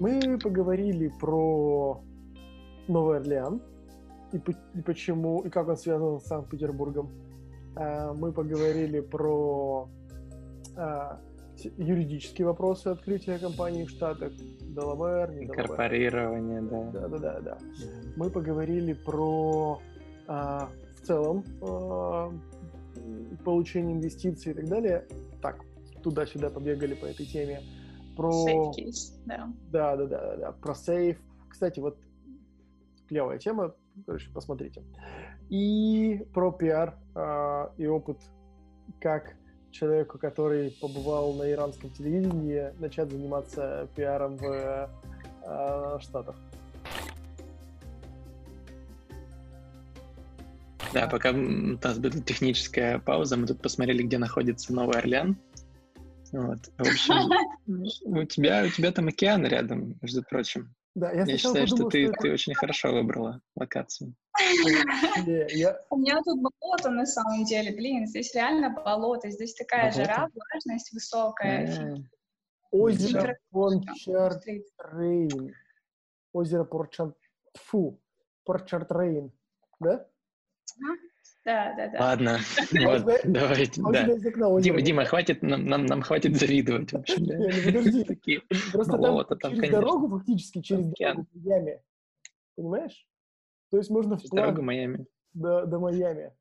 Мы поговорили про Новый Орлеан и, и почему, и как он связан с Санкт-Петербургом. А, мы поговорили про а, юридические вопросы открытия компании в Штатах, Делавэр, не Инкорпорирование, да. Да, да, да, да. Мы поговорили про а, в целом а, получение инвестиций и так далее. Так, туда-сюда побегали по этой теме. Про... Safe case, да. Да, да, да, да, про сейф. Кстати, вот клевая тема, короче, посмотрите. И про пиар э, и опыт, как человеку, который побывал на иранском телевидении, начать заниматься пиаром в э, Штатах. Да, пока у нас будет техническая пауза, мы тут посмотрели, где находится Новый Орлеан. Вот. В общем, у тебя, у тебя там океан рядом, между прочим. Да, я, я считаю, подумал, что, ты, что ты очень хорошо выбрала локацию. У меня тут болото на самом деле, блин, здесь реально болото, здесь такая жара, влажность высокая. Озеро Порчартрейн. Озеро Порчартрейн. Фу, Порчартрейн, да? Да, да, да. Ладно, вот, давайте, да. Дима, Дима, хватит, нам, нам, нам хватит завидовать. вообще. Подожди, просто там через дорогу, фактически через дорогу в Майами. Понимаешь? То есть можно вплавь... Дорога Майами. До, до Майами.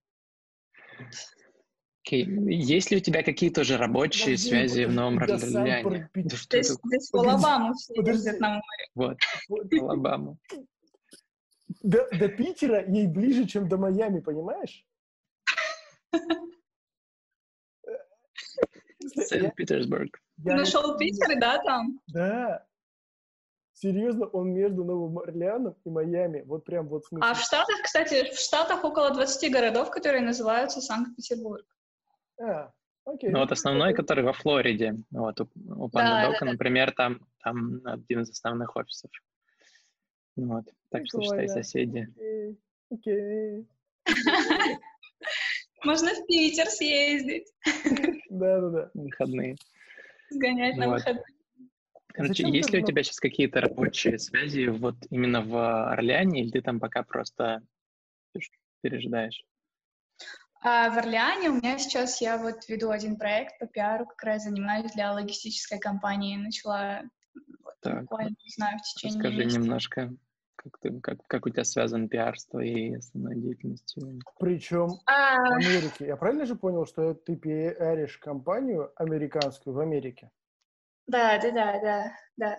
Окей. Okay. Есть ли у тебя какие-то уже рабочие Подожди, связи в Новом Орлеане? Здесь, здесь в Алабаму все ездят на море. Вот, в Алабаму. До, до Питера ей ближе, чем до Майами, понимаешь? Санкт-Петербург. Ты нашел Питер, да, там? Да. Серьезно, он между Новым Орлеаном и Майами. Вот прям вот смысл. А в Штатах, кстати, в Штатах около 20 городов, которые называются Санкт-Петербург. А, окей. Ну вот основной, который во Флориде. Вот у, у Панда да, Дока, да, например, там, там один из основных офисов. Вот. Так Прикольно. что, считай, соседи. Окей. Можно в Питер съездить. Да-да-да. Выходные. Сгонять на выходные. Короче, Зачем есть ли у тебя сейчас какие-то рабочие связи вот именно в Орлеане, или ты там пока просто пережидаешь? А в Орлеане у меня сейчас, я вот веду один проект по пиару, как раз занимаюсь для логистической компании. Начала вот, так, буквально, не знаю, в течение Скажи месяца. немножко, как, ты, как, как у тебя связан пиар с твоей основной деятельностью? Причем а... в Америке. Я правильно же понял, что ты пиаришь компанию американскую в Америке? Да, да, да, да, да.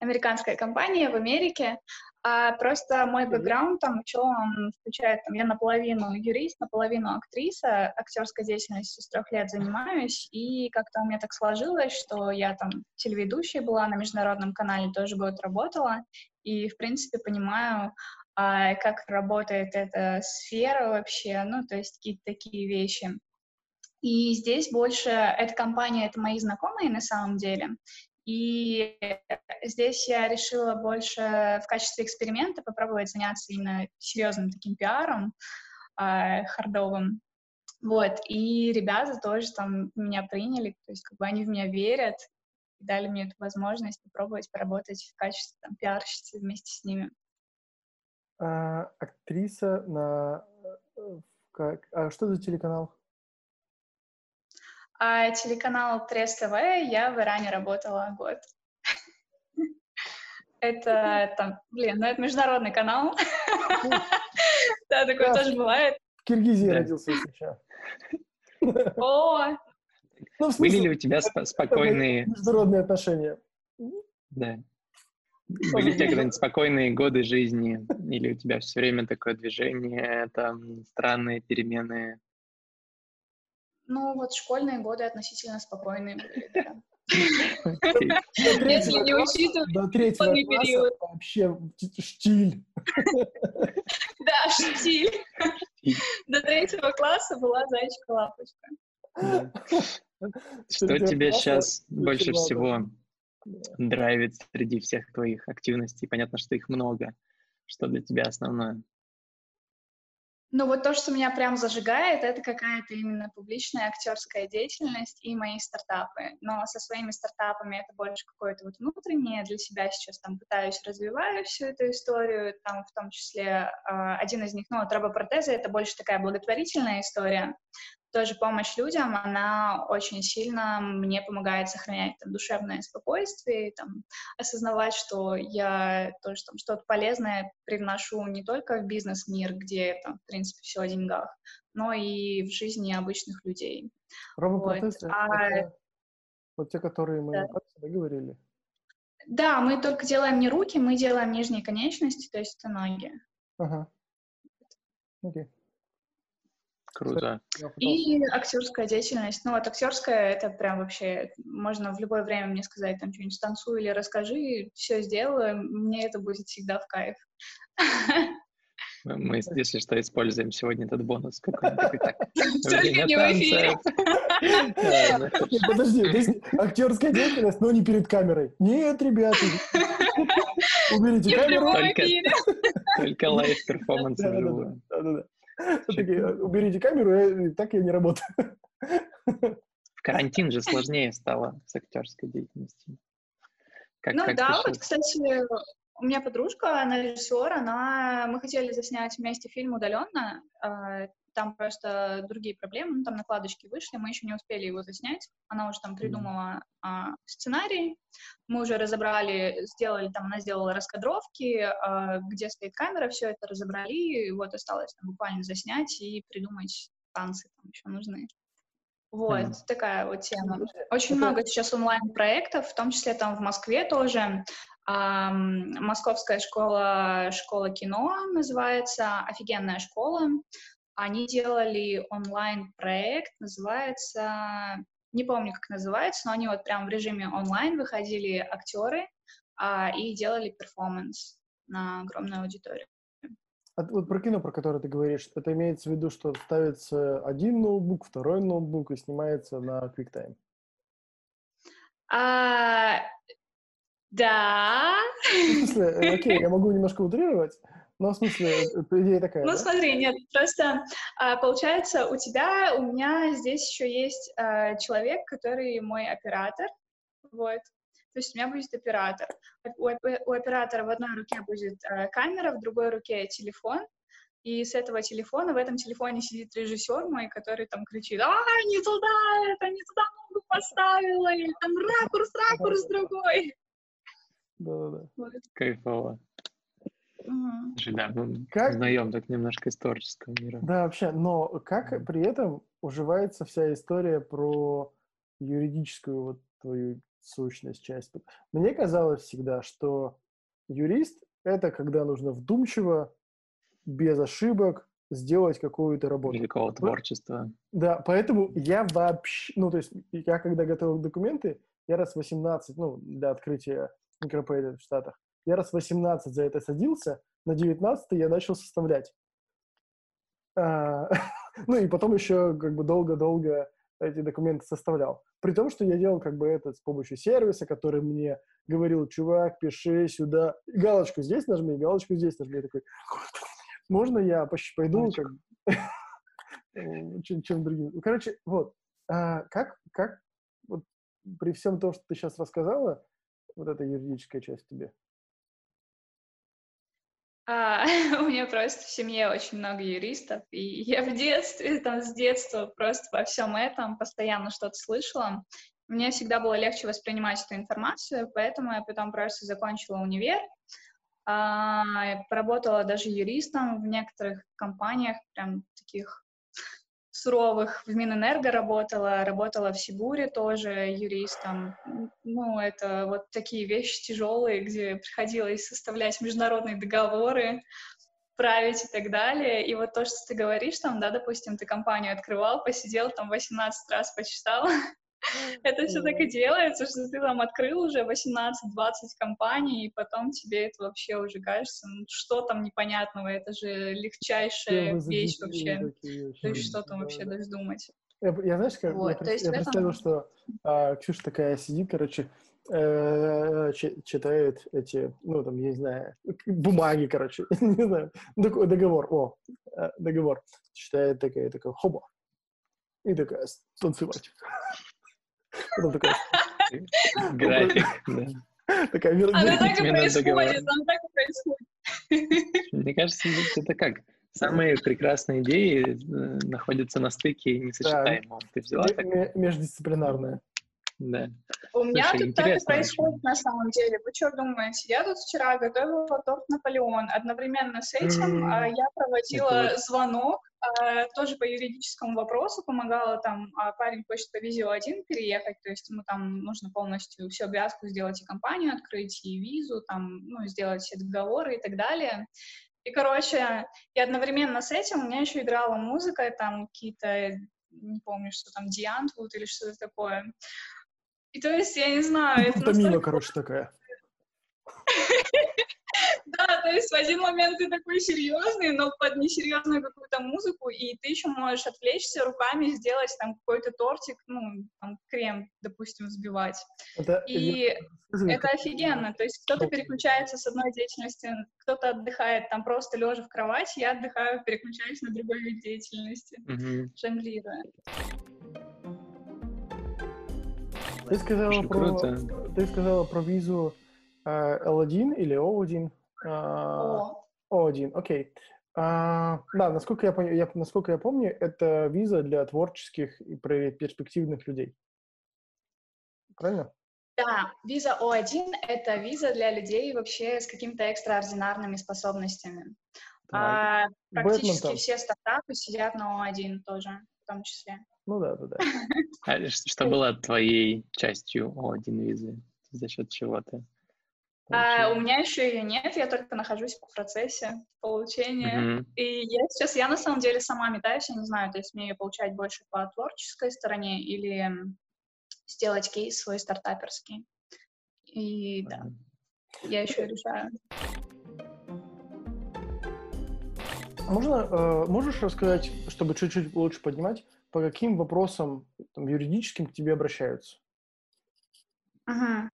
Американская компания в Америке. А просто мой бэкграунд там, что он включает, там, я наполовину юрист, наполовину актриса, актерской деятельностью с трех лет занимаюсь, и как-то у меня так сложилось, что я там телеведущей была на международном канале, тоже год работала, и, в принципе, понимаю, а, как работает эта сфера вообще, ну, то есть какие-то такие вещи. И здесь больше эта компания — это мои знакомые на самом деле. И здесь я решила больше в качестве эксперимента попробовать заняться именно серьезным таким пиаром, э, хардовым. Вот, и ребята тоже там меня приняли, то есть как бы они в меня верят, дали мне эту возможность попробовать поработать в качестве там, пиарщицы вместе с ними. А, актриса на... Э, как... А что за телеканал? А телеканал Трес ТВ я в Иране работала год. Это там, блин, ну это международный канал. Да, такое тоже бывает. В Киргизии родился сейчас. О! Ну, Были ли у тебя спокойные... Международные отношения. Да. Были у тебя когда-нибудь спокойные годы жизни? Или у тебя все время такое движение, там, странные перемены? Ну, вот школьные годы относительно спокойные были, да. Если не учитывать до третьего период. Вообще штиль. Да, штиль. До третьего класса была зайчка-лапочка. Что тебе сейчас больше всего драйвит среди всех твоих активностей? Понятно, что их много. Что для тебя основное? Ну вот то, что меня прям зажигает, это какая-то именно публичная актерская деятельность и мои стартапы. Но со своими стартапами это больше какое-то вот внутреннее. Для себя сейчас там пытаюсь развиваю всю эту историю. Там в том числе э, один из них, ну вот робопротезы, это больше такая благотворительная история тоже помощь людям, она очень сильно мне помогает сохранять там, душевное спокойствие, там, осознавать, что я тоже там что-то полезное привношу не только в бизнес-мир, где там, в принципе, все о деньгах, но и в жизни обычных людей. Робопротезы вот. А... это вот те, которые мы да. говорили? Да, мы только делаем не руки, мы делаем нижние конечности, то есть это ноги. Ага. Окей. Okay. Круто. И актерская деятельность. Ну, вот актерская, это прям вообще, можно в любое время мне сказать, там, что-нибудь станцуй или расскажи, все сделаю, мне это будет всегда в кайф. Мы, если что, используем сегодня этот бонус какой-нибудь. Только не в эфире. Подожди, здесь актерская деятельность, но не перед камерой. Нет, ребята. Уберите камеру. Только live-перформанс вживую. Да-да-да. уберите камеру, так я не работаю. В карантин же сложнее стало с актерской деятельностью. Как, ну как да, вот, кстати, у меня подружка, она режиссер, она, мы хотели заснять вместе фильм удаленно, а, там просто другие проблемы, ну, там накладочки вышли, мы еще не успели его заснять, она уже там придумала а, сценарий, мы уже разобрали, сделали, там, она сделала раскадровки, а, где стоит камера, все это разобрали, и вот осталось там, буквально заснять и придумать танцы там еще нужны. Вот, mm. такая вот тема. Очень много сейчас онлайн-проектов, в том числе там в Москве тоже. А, Московская школа, школа кино называется, офигенная школа. Они делали онлайн-проект, называется, не помню, как называется, но они вот прям в режиме онлайн выходили актеры а, и делали перформанс на огромную аудиторию. А вот про кино, про которое ты говоришь, это имеется в виду, что ставится один ноутбук, второй ноутбук и снимается на QuickTime? А, да. В смысле, э, окей, я могу немножко утрировать, ну, в смысле, идея такая. Ну, да? смотри, нет, просто а, получается, у тебя, у меня здесь еще есть а, человек, который мой оператор, вот. То есть у меня будет оператор. У, у оператора в одной руке будет а, камера, в другой руке телефон, и с этого телефона, в этом телефоне сидит режиссер мой, который там кричит, а, не туда, это не туда ногу поставила, или там ракурс, ракурс другой. Да-да-да. Вот. Кайфово. Угу. Да, мы как... узнаем так немножко из творческого мира. Да, вообще, но как при этом уживается вся история про юридическую вот твою сущность, часть? Мне казалось всегда, что юрист — это когда нужно вдумчиво, без ошибок сделать какую-то работу. Великого творчества. Да, поэтому я вообще... Ну, то есть я когда готовил документы, я раз 18, ну, для открытия микропейда в Штатах, я раз 18 за это садился, на 19 я начал составлять. А, ну и потом еще как бы долго-долго эти документы составлял. При том, что я делал как бы это с помощью сервиса, который мне говорил, чувак, пиши сюда, галочку здесь нажми, галочку здесь нажми. Я такой, можно я пойду как чем, чем другим. Короче, вот, а, как, как вот, при всем том, что ты сейчас рассказала, вот эта юридическая часть тебе? А, у меня просто в семье очень много юристов, и я в детстве, там, с детства просто во всем этом постоянно что-то слышала. Мне всегда было легче воспринимать эту информацию, поэтому я потом просто закончила универ, а, поработала даже юристом в некоторых компаниях, прям таких суровых. В Минэнерго работала, работала в Сибуре тоже юристом. Ну, это вот такие вещи тяжелые, где приходилось составлять международные договоры, править и так далее. И вот то, что ты говоришь, там, да, допустим, ты компанию открывал, посидел там 18 раз, почитал, Это все так и делается, что ты там открыл уже 18-20 компаний, и потом тебе это вообще уже кажется, ну что там непонятного, это же легчайшая вещь вообще. То есть что там вообще даже думать. Я, я знаешь, как вот, я, я представил, этом... что а, Ксюша такая сидит, короче, э, читает эти, ну, там, я не знаю, бумаги, короче, не знаю, договор, о, э, договор, читает такая, такая, хоба, и такая, танцевать. Потом такая... График, да. Такая Оно так и происходит, оно так и происходит. Мне кажется, это как? Самые прекрасные идеи э, находятся на стыке несочетаемого. Ты взяла так? Междисциплинарные. Да. У меня Слушай, тут так и происходит очень. на самом деле. Вы что думаете? Я тут вчера готовила торт Наполеон. Одновременно с этим mm-hmm. я проводила Это звонок а, тоже по юридическому вопросу, помогала там, а парень хочет по визе 1 переехать, то есть ему там нужно полностью всю обвязку сделать и компанию открыть, и визу, там, ну, сделать все договоры и так далее. И, короче, и одновременно с этим у меня еще играла музыка, там какие-то, не помню, что там, Диантвуд или что-то такое. И то есть, я не знаю... Это настолько... короче, такая. Да, то есть в один момент ты такой серьезный, но под несерьезную какую-то музыку, и ты еще можешь отвлечься руками, сделать там какой-то тортик, ну, там, крем, допустим, взбивать. Это, и я... это офигенно. То есть кто-то переключается с одной деятельности, кто-то отдыхает там просто лежа в кровати, я отдыхаю, переключаюсь на другой вид деятельности, mm-hmm. жонглируя. Ты сказала, про, ты сказала про визу uh, L1 или O1? Uh, O1, окей. Uh, да, насколько я, я, насколько я помню, это виза для творческих и перспективных людей. Правильно? Да, виза О1 — это виза для людей вообще с какими-то экстраординарными способностями. А, практически Бэтмен все стартапы сидят на О1 тоже, в том числе. Ну да, да, да. А что было твоей частью О1 визы? За счет чего ты? А, у меня еще ее нет, я только нахожусь в процессе получения. Mm-hmm. И я сейчас, я на самом деле сама метаюсь, я не знаю, то есть мне ее получать больше по творческой стороне или сделать кейс свой стартаперский. И да, я еще решаю. Можно, э, можешь рассказать, чтобы чуть-чуть лучше поднимать, по каким вопросам там, юридическим к тебе обращаются? Ага.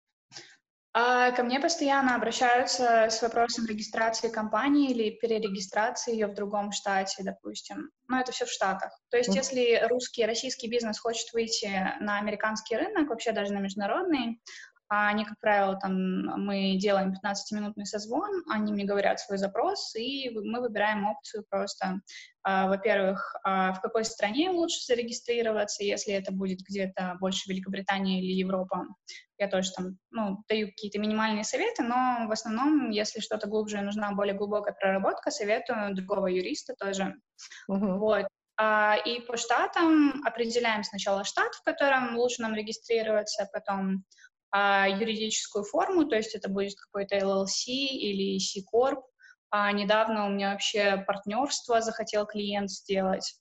А ко мне постоянно обращаются с вопросом регистрации компании или перерегистрации ее в другом штате, допустим. Но это все в Штатах. То есть, mm. если русский, российский бизнес хочет выйти на американский рынок, вообще даже на международный, они, как правило, там, мы делаем 15-минутный созвон, они мне говорят свой запрос, и мы выбираем опцию просто, а, во-первых, а, в какой стране лучше зарегистрироваться, если это будет где-то больше Великобритания или Европа. Я тоже там, ну, даю какие-то минимальные советы, но в основном, если что-то глубже, нужна более глубокая проработка, советую другого юриста тоже. Uh-huh. Вот. А, и по штатам определяем сначала штат, в котором лучше нам регистрироваться, потом а, юридическую форму, то есть это будет какой-то LLC или C-Corp. А недавно у меня вообще партнерство захотел клиент сделать.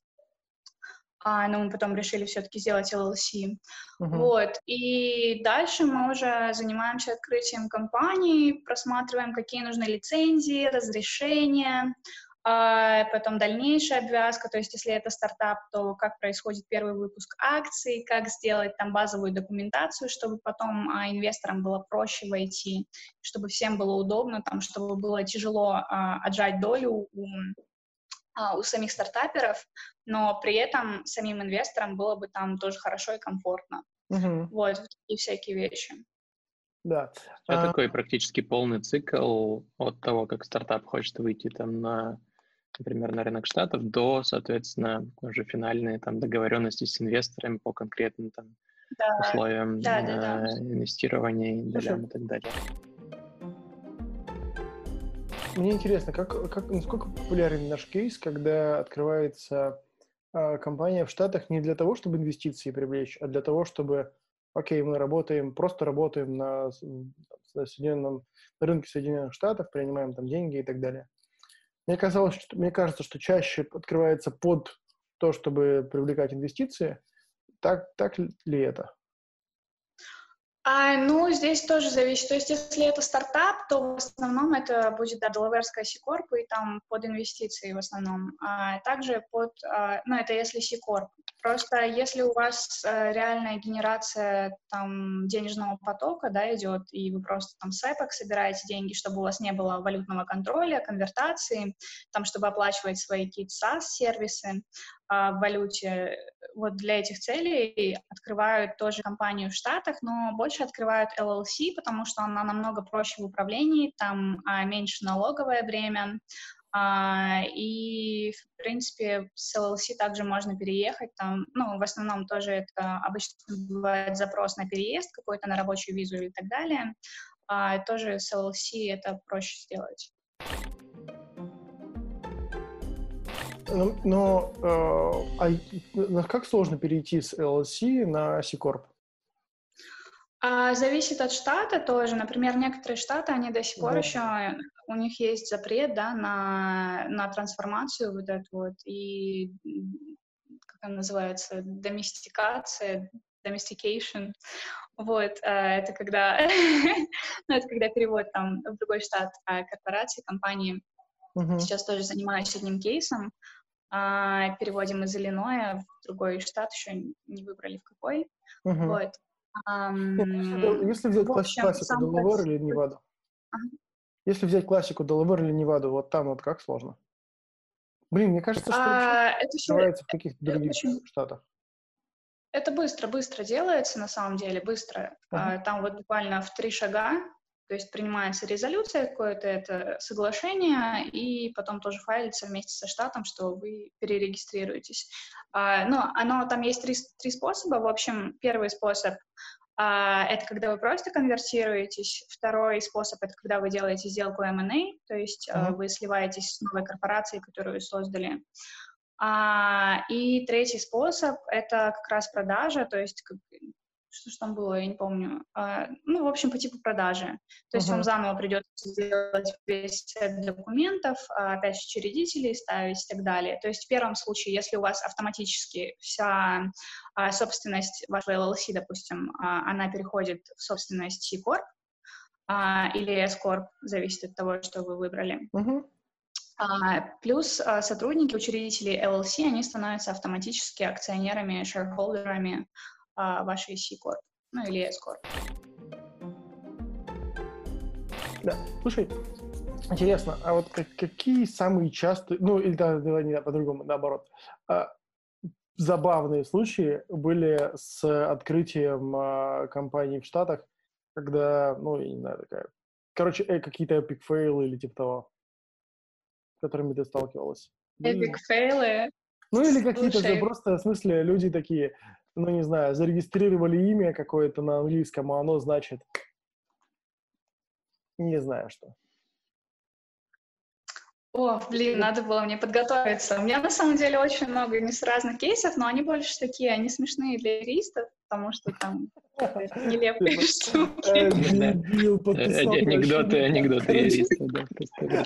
А, но мы потом решили все-таки сделать LLC. Uh-huh. Вот. И дальше мы уже занимаемся открытием компании, просматриваем, какие нужны лицензии, разрешения, а потом дальнейшая обвязка, то есть если это стартап, то как происходит первый выпуск акций, как сделать там базовую документацию, чтобы потом а, инвесторам было проще войти, чтобы всем было удобно, там, чтобы было тяжело а, отжать долю у, а, у самих стартаперов, но при этом самим инвесторам было бы там тоже хорошо и комфортно. Угу. Вот, такие всякие вещи. Да. Это а... такой практически полный цикл от того, как стартап хочет выйти там на например, на рынок Штатов, до, соответственно, уже финальные там договоренности с инвесторами по конкретным там да. условиям да, да, да. инвестирования и, долям и так далее. Мне интересно, как, как, насколько популярен наш кейс, когда открывается э, компания в Штатах не для того, чтобы инвестиции привлечь, а для того, чтобы, окей, мы работаем, просто работаем на, на, Соединенном, на рынке Соединенных Штатов, принимаем там деньги и так далее. Мне, казалось, что, мне кажется, что чаще открывается под то, чтобы привлекать инвестиции. Так, так ли это? А, ну, здесь тоже зависит. То есть, если это стартап, то в основном это будет, да, Делаверская C-Corp, и там под инвестиции в основном. А также под, а, ну, это если C-Corp. Просто если у вас а, реальная генерация там денежного потока, да, идет, и вы просто там с эпок собираете деньги, чтобы у вас не было валютного контроля, конвертации, там, чтобы оплачивать свои какие-то SaaS-сервисы, в валюте. Вот для этих целей открывают тоже компанию в Штатах, но больше открывают LLC, потому что она намного проще в управлении, там а, меньше налоговое бремя, а, и, в принципе, с LLC также можно переехать. Там, ну, в основном тоже это обычно бывает запрос на переезд какой-то, на рабочую визу и так далее. А, тоже с LLC это проще сделать. Но, но э, а как сложно перейти с LLC на C-Corp? А, зависит от штата тоже. Например, некоторые штаты, они до сих пор да. еще, у них есть запрет, да, на, на трансформацию вот эту вот, и, как она называется, доместикация, domestication. Вот, э, это когда, ну, это когда перевод там в другой штат а, корпорации, компании. Uh-huh. Сейчас тоже занимаюсь одним кейсом а, переводим из Иллиноя в другой штат, еще не выбрали в какой. Угу. Вот. Um, если взять общем, классику Делавер или Неваду, ага. если взять классику Делавер или Неваду, вот там вот как сложно? Блин, мне кажется, что а, это открывается в каких-то других очень... штатах. Это быстро, быстро делается на самом деле, быстро. Uh-huh. А, там вот буквально в три шага то есть принимается резолюция какое-то, это соглашение, и потом тоже файлится вместе со штатом, что вы перерегистрируетесь. А, но оно, там есть три, три способа. В общем, первый способ а, это когда вы просто конвертируетесь. Второй способ — это когда вы делаете сделку M&A, то есть mm-hmm. вы сливаетесь с новой корпорацией, которую создали. А, и третий способ — это как раз продажа, то есть что же там было, я не помню. А, ну, в общем, по типу продажи. То есть uh-huh. вам заново придется сделать весь сет документов, а, опять же, учредителей ставить и так далее. То есть в первом случае, если у вас автоматически вся а, собственность вашего LLC, допустим, а, она переходит в собственность C-Corp а, или S-Corp, зависит от того, что вы выбрали. Uh-huh. Плюс а, сотрудники, учредители LLC, они становятся автоматически акционерами, шерхолдерами вашей C-Corp, ну или S-Corp. Да, слушай, интересно, а вот как, какие самые частые, ну или да, давай не по-другому, наоборот, а, забавные случаи были с открытием а, компаний в Штатах, когда, ну, я не знаю, такая, короче, э, какие-то эпик фейлы или типа того, с которыми ты сталкивалась? Эпик фейлы? Ну или какие-то же просто, в смысле, люди такие, ну, не знаю, зарегистрировали имя какое-то на английском, а оно значит не знаю что. О, блин, надо было мне подготовиться. У меня на самом деле очень много не с разных кейсов, но они больше такие, они смешные для юристов, потому что там нелепые штуки. Анекдоты, анекдоты юристов, да.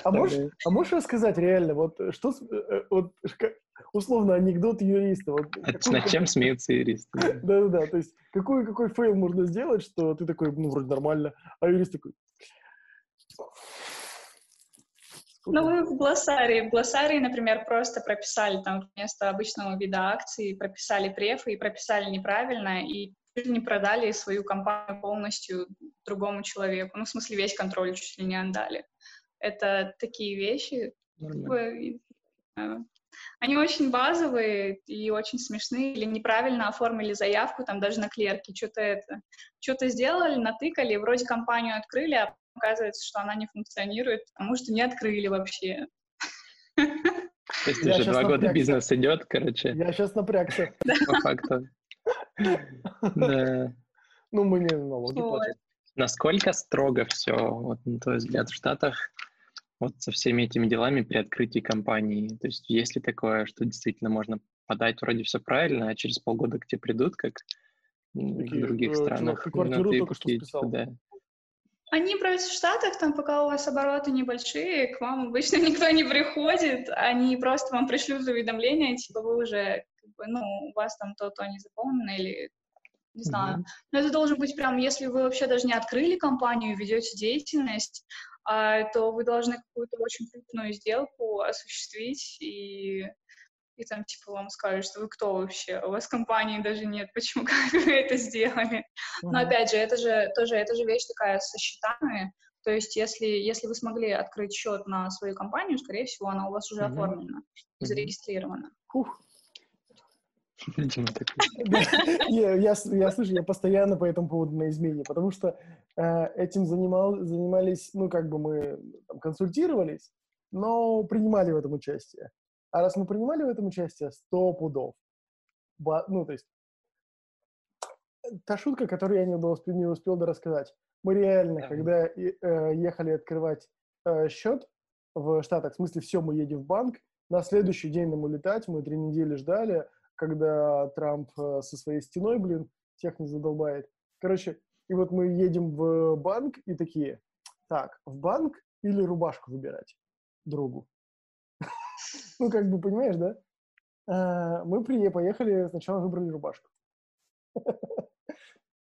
А можешь, а можешь рассказать реально, вот что, э, вот условно анекдот юриста. Вот, а какой, над чем смеются юристы? Да-да-да, то есть какой, какой fail можно сделать, что ты такой, ну, вроде нормально, а юрист такой... Ну, вы в глоссарии. В глоссарии, например, просто прописали там вместо обычного вида акций, прописали префы и прописали неправильно, и не продали свою компанию полностью другому человеку. Ну, в смысле, весь контроль чуть ли не отдали. Это такие вещи. Нормально. Они очень базовые и очень смешные, или неправильно оформили заявку, там даже на клерке, что-то это, что-то сделали, натыкали, вроде компанию открыли, а оказывается, что она не функционирует, потому что не открыли вообще. То есть уже два года бизнес идет, короче. Я сейчас напрягся. По факту. Да. Ну, мы не налоги платим. Насколько строго все, вот, на твой взгляд, в Штатах вот со всеми этими делами при открытии компании? То есть есть ли такое, что действительно можно подать вроде все правильно, а через полгода к тебе придут, как в других э, странах? Чувак, квартиру ну, только что списал. Да. Они просто в Штатах, там, пока у вас обороты небольшие, к вам обычно никто не приходит, они просто вам пришлют уведомления, типа, вы уже, как бы, ну, у вас там то-то не заполнено, или не знаю. Но это должен быть прям, если вы вообще даже не открыли компанию, ведете деятельность, а, то вы должны какую-то очень крупную сделку осуществить, и, и там, типа, вам скажут, что вы кто вообще, у вас компании даже нет, почему, как вы это сделали. Mm-hmm. Но, опять же, это же тоже, это же вещь такая со счетами, то есть, если, если вы смогли открыть счет на свою компанию, скорее всего, она у вас уже mm-hmm. оформлена, mm-hmm. зарегистрирована. Ух. Я, я, я слышу, я постоянно по этому поводу на измене, потому что э, этим занимал, занимались, ну, как бы мы консультировались, но принимали в этом участие. А раз мы принимали в этом участие, сто пудов. Ба, ну, то есть, та шутка, которую я не, успел, не успел рассказать. Мы реально, да. когда э, ехали открывать э, счет в Штатах, в смысле, все, мы едем в банк, на следующий день нам улетать, мы три недели ждали, когда Трамп э, со своей стеной, блин, всех не задолбает. Короче, и вот мы едем в банк и такие, так, в банк или рубашку выбирать другу? Ну, как бы, понимаешь, да? А, мы при поехали, сначала выбрали рубашку.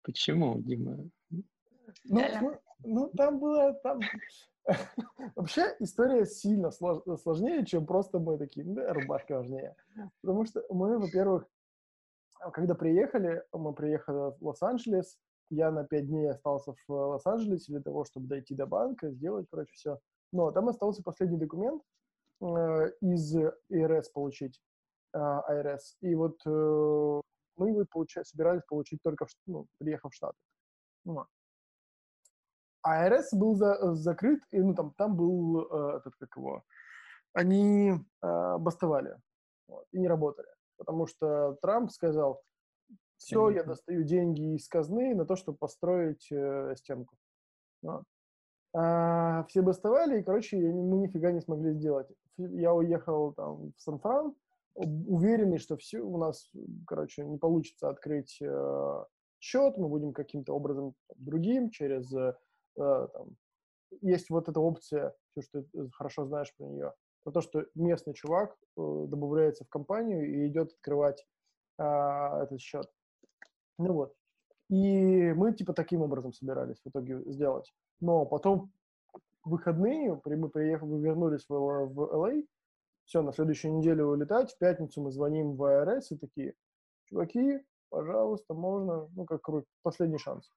Почему, Дима? Ну, ну, ну там было, там... Вообще история сильно слож... сложнее, чем просто мы такие, да, рубашка важнее. Потому что мы, во-первых, когда приехали, мы приехали в Лос-Анджелес, я на пять дней остался в Лос-Анджелесе для того, чтобы дойти до банка, сделать, короче, все. Но там остался последний документ из ИРС получить, э, АРС. И вот э, мы его получа- собирались получить только, в, ну, приехав в Штаты. Ну, АРС был за, закрыт, и ну, там, там был э, этот, как его, они э, бастовали вот, и не работали. Потому что Трамп сказал, все, я достаю деньги из казны на то, чтобы построить э, стенку. Вот. А, все бастовали, и, короче, мы нифига не смогли сделать. Я уехал там в Сан-Фран, уверенный, что все у нас, короче, не получится открыть э, счет, мы будем каким-то образом другим, через э, Э, там, есть вот эта опция, все, что ты хорошо знаешь про нее, про то, что местный чувак э, добавляется в компанию и идет открывать а, этот счет. Ну вот. И мы типа таким образом собирались в итоге сделать. Но потом выходные мы приехали, вернулись в, в LA, все, на следующую неделю улетать, в пятницу мы звоним в АРС и такие, чуваки, пожалуйста, можно, ну, как последний шанс.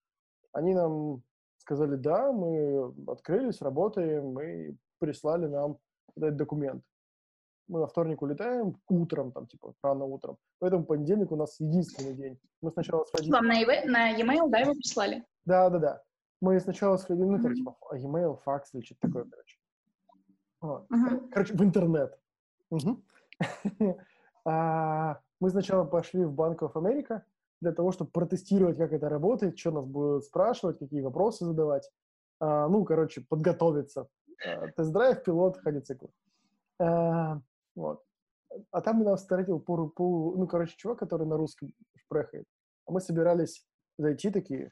Они нам сказали, да, мы открылись, работаем, и прислали нам этот документ. Мы во вторник улетаем утром, там, типа, рано утром. Поэтому понедельник у нас единственный день. Мы сначала сходили... Вам на, e- на e-mail, да, его прислали? Да, да, да. Мы сначала сходили, ну, mm-hmm. типа, e-mail, факс или что-то такое, короче. Вот. Mm-hmm. Короче, в интернет. Mm-hmm. а, мы сначала пошли в Bank of America, для того, чтобы протестировать, как это работает, что нас будут спрашивать, какие вопросы задавать. А, ну, короче, подготовиться. А, тест-драйв, пилот, ходицикл. А, вот. А там нас встретил полу, полу, ну, короче, чувак, который на русском шпрехает. А мы собирались зайти такие,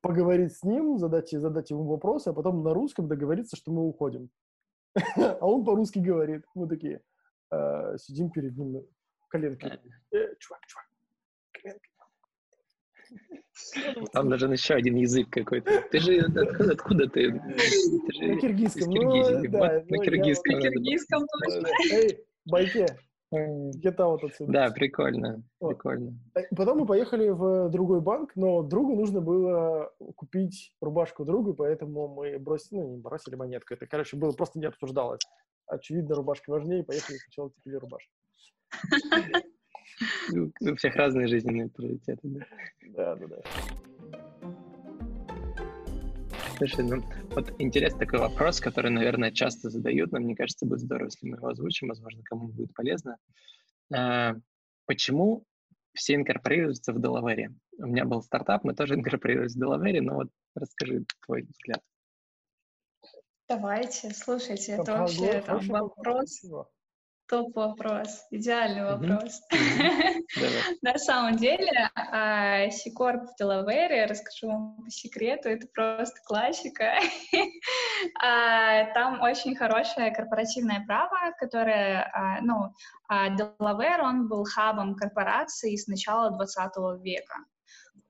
поговорить с ним, задать, задать ему вопросы, а потом на русском договориться, что мы уходим. А он по-русски говорит. Мы такие а, сидим перед ним коленки. Э, чувак, чувак, там даже еще один язык какой-то. Ты же откуда, откуда ты? ты же на киргизском. Ну, да, на киргизском. На киргизском точно. Эй, байке. Где-то вот отсюда. Да, прикольно, вот. прикольно. Э, потом мы поехали в другой банк, но другу нужно было купить рубашку другу, поэтому мы бросили, ну, не бросили монетку. Это, короче, было просто не обсуждалось. Очевидно, рубашка важнее, поехали сначала купили рубашку. У всех разные жизненные приоритеты. Да, да, да. Слушай, ну вот интересный такой вопрос, который, наверное, часто задают, но мне кажется, будет здорово, если мы его озвучим, возможно, кому будет полезно. А, почему все инкорпорируются в Делавере? У меня был стартап, мы тоже инкорпорировались в Делавере, но вот расскажи твой взгляд. Давайте, слушайте, это вообще там, вопрос Топ-вопрос, идеальный вопрос. На самом деле, Сикорп в Делавере, расскажу вам по секрету, это просто классика. А, там очень хорошее корпоративное право, которое, а, ну, Delaware, он был хабом корпорации с начала 20 века.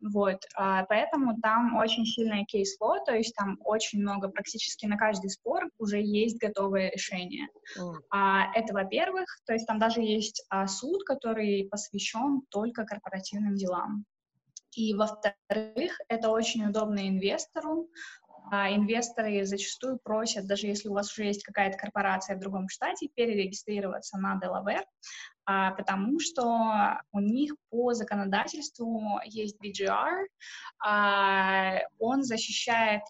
Вот, поэтому там очень сильное кейс-ло, то есть там очень много, практически на каждый спор уже есть готовое решение. Mm. Это, во-первых, то есть там даже есть суд, который посвящен только корпоративным делам. И, во-вторых, это очень удобно инвестору. А инвесторы зачастую просят, даже если у вас уже есть какая-то корпорация в другом штате, перерегистрироваться на а, потому что у них по законодательству есть BGR, а, он защищает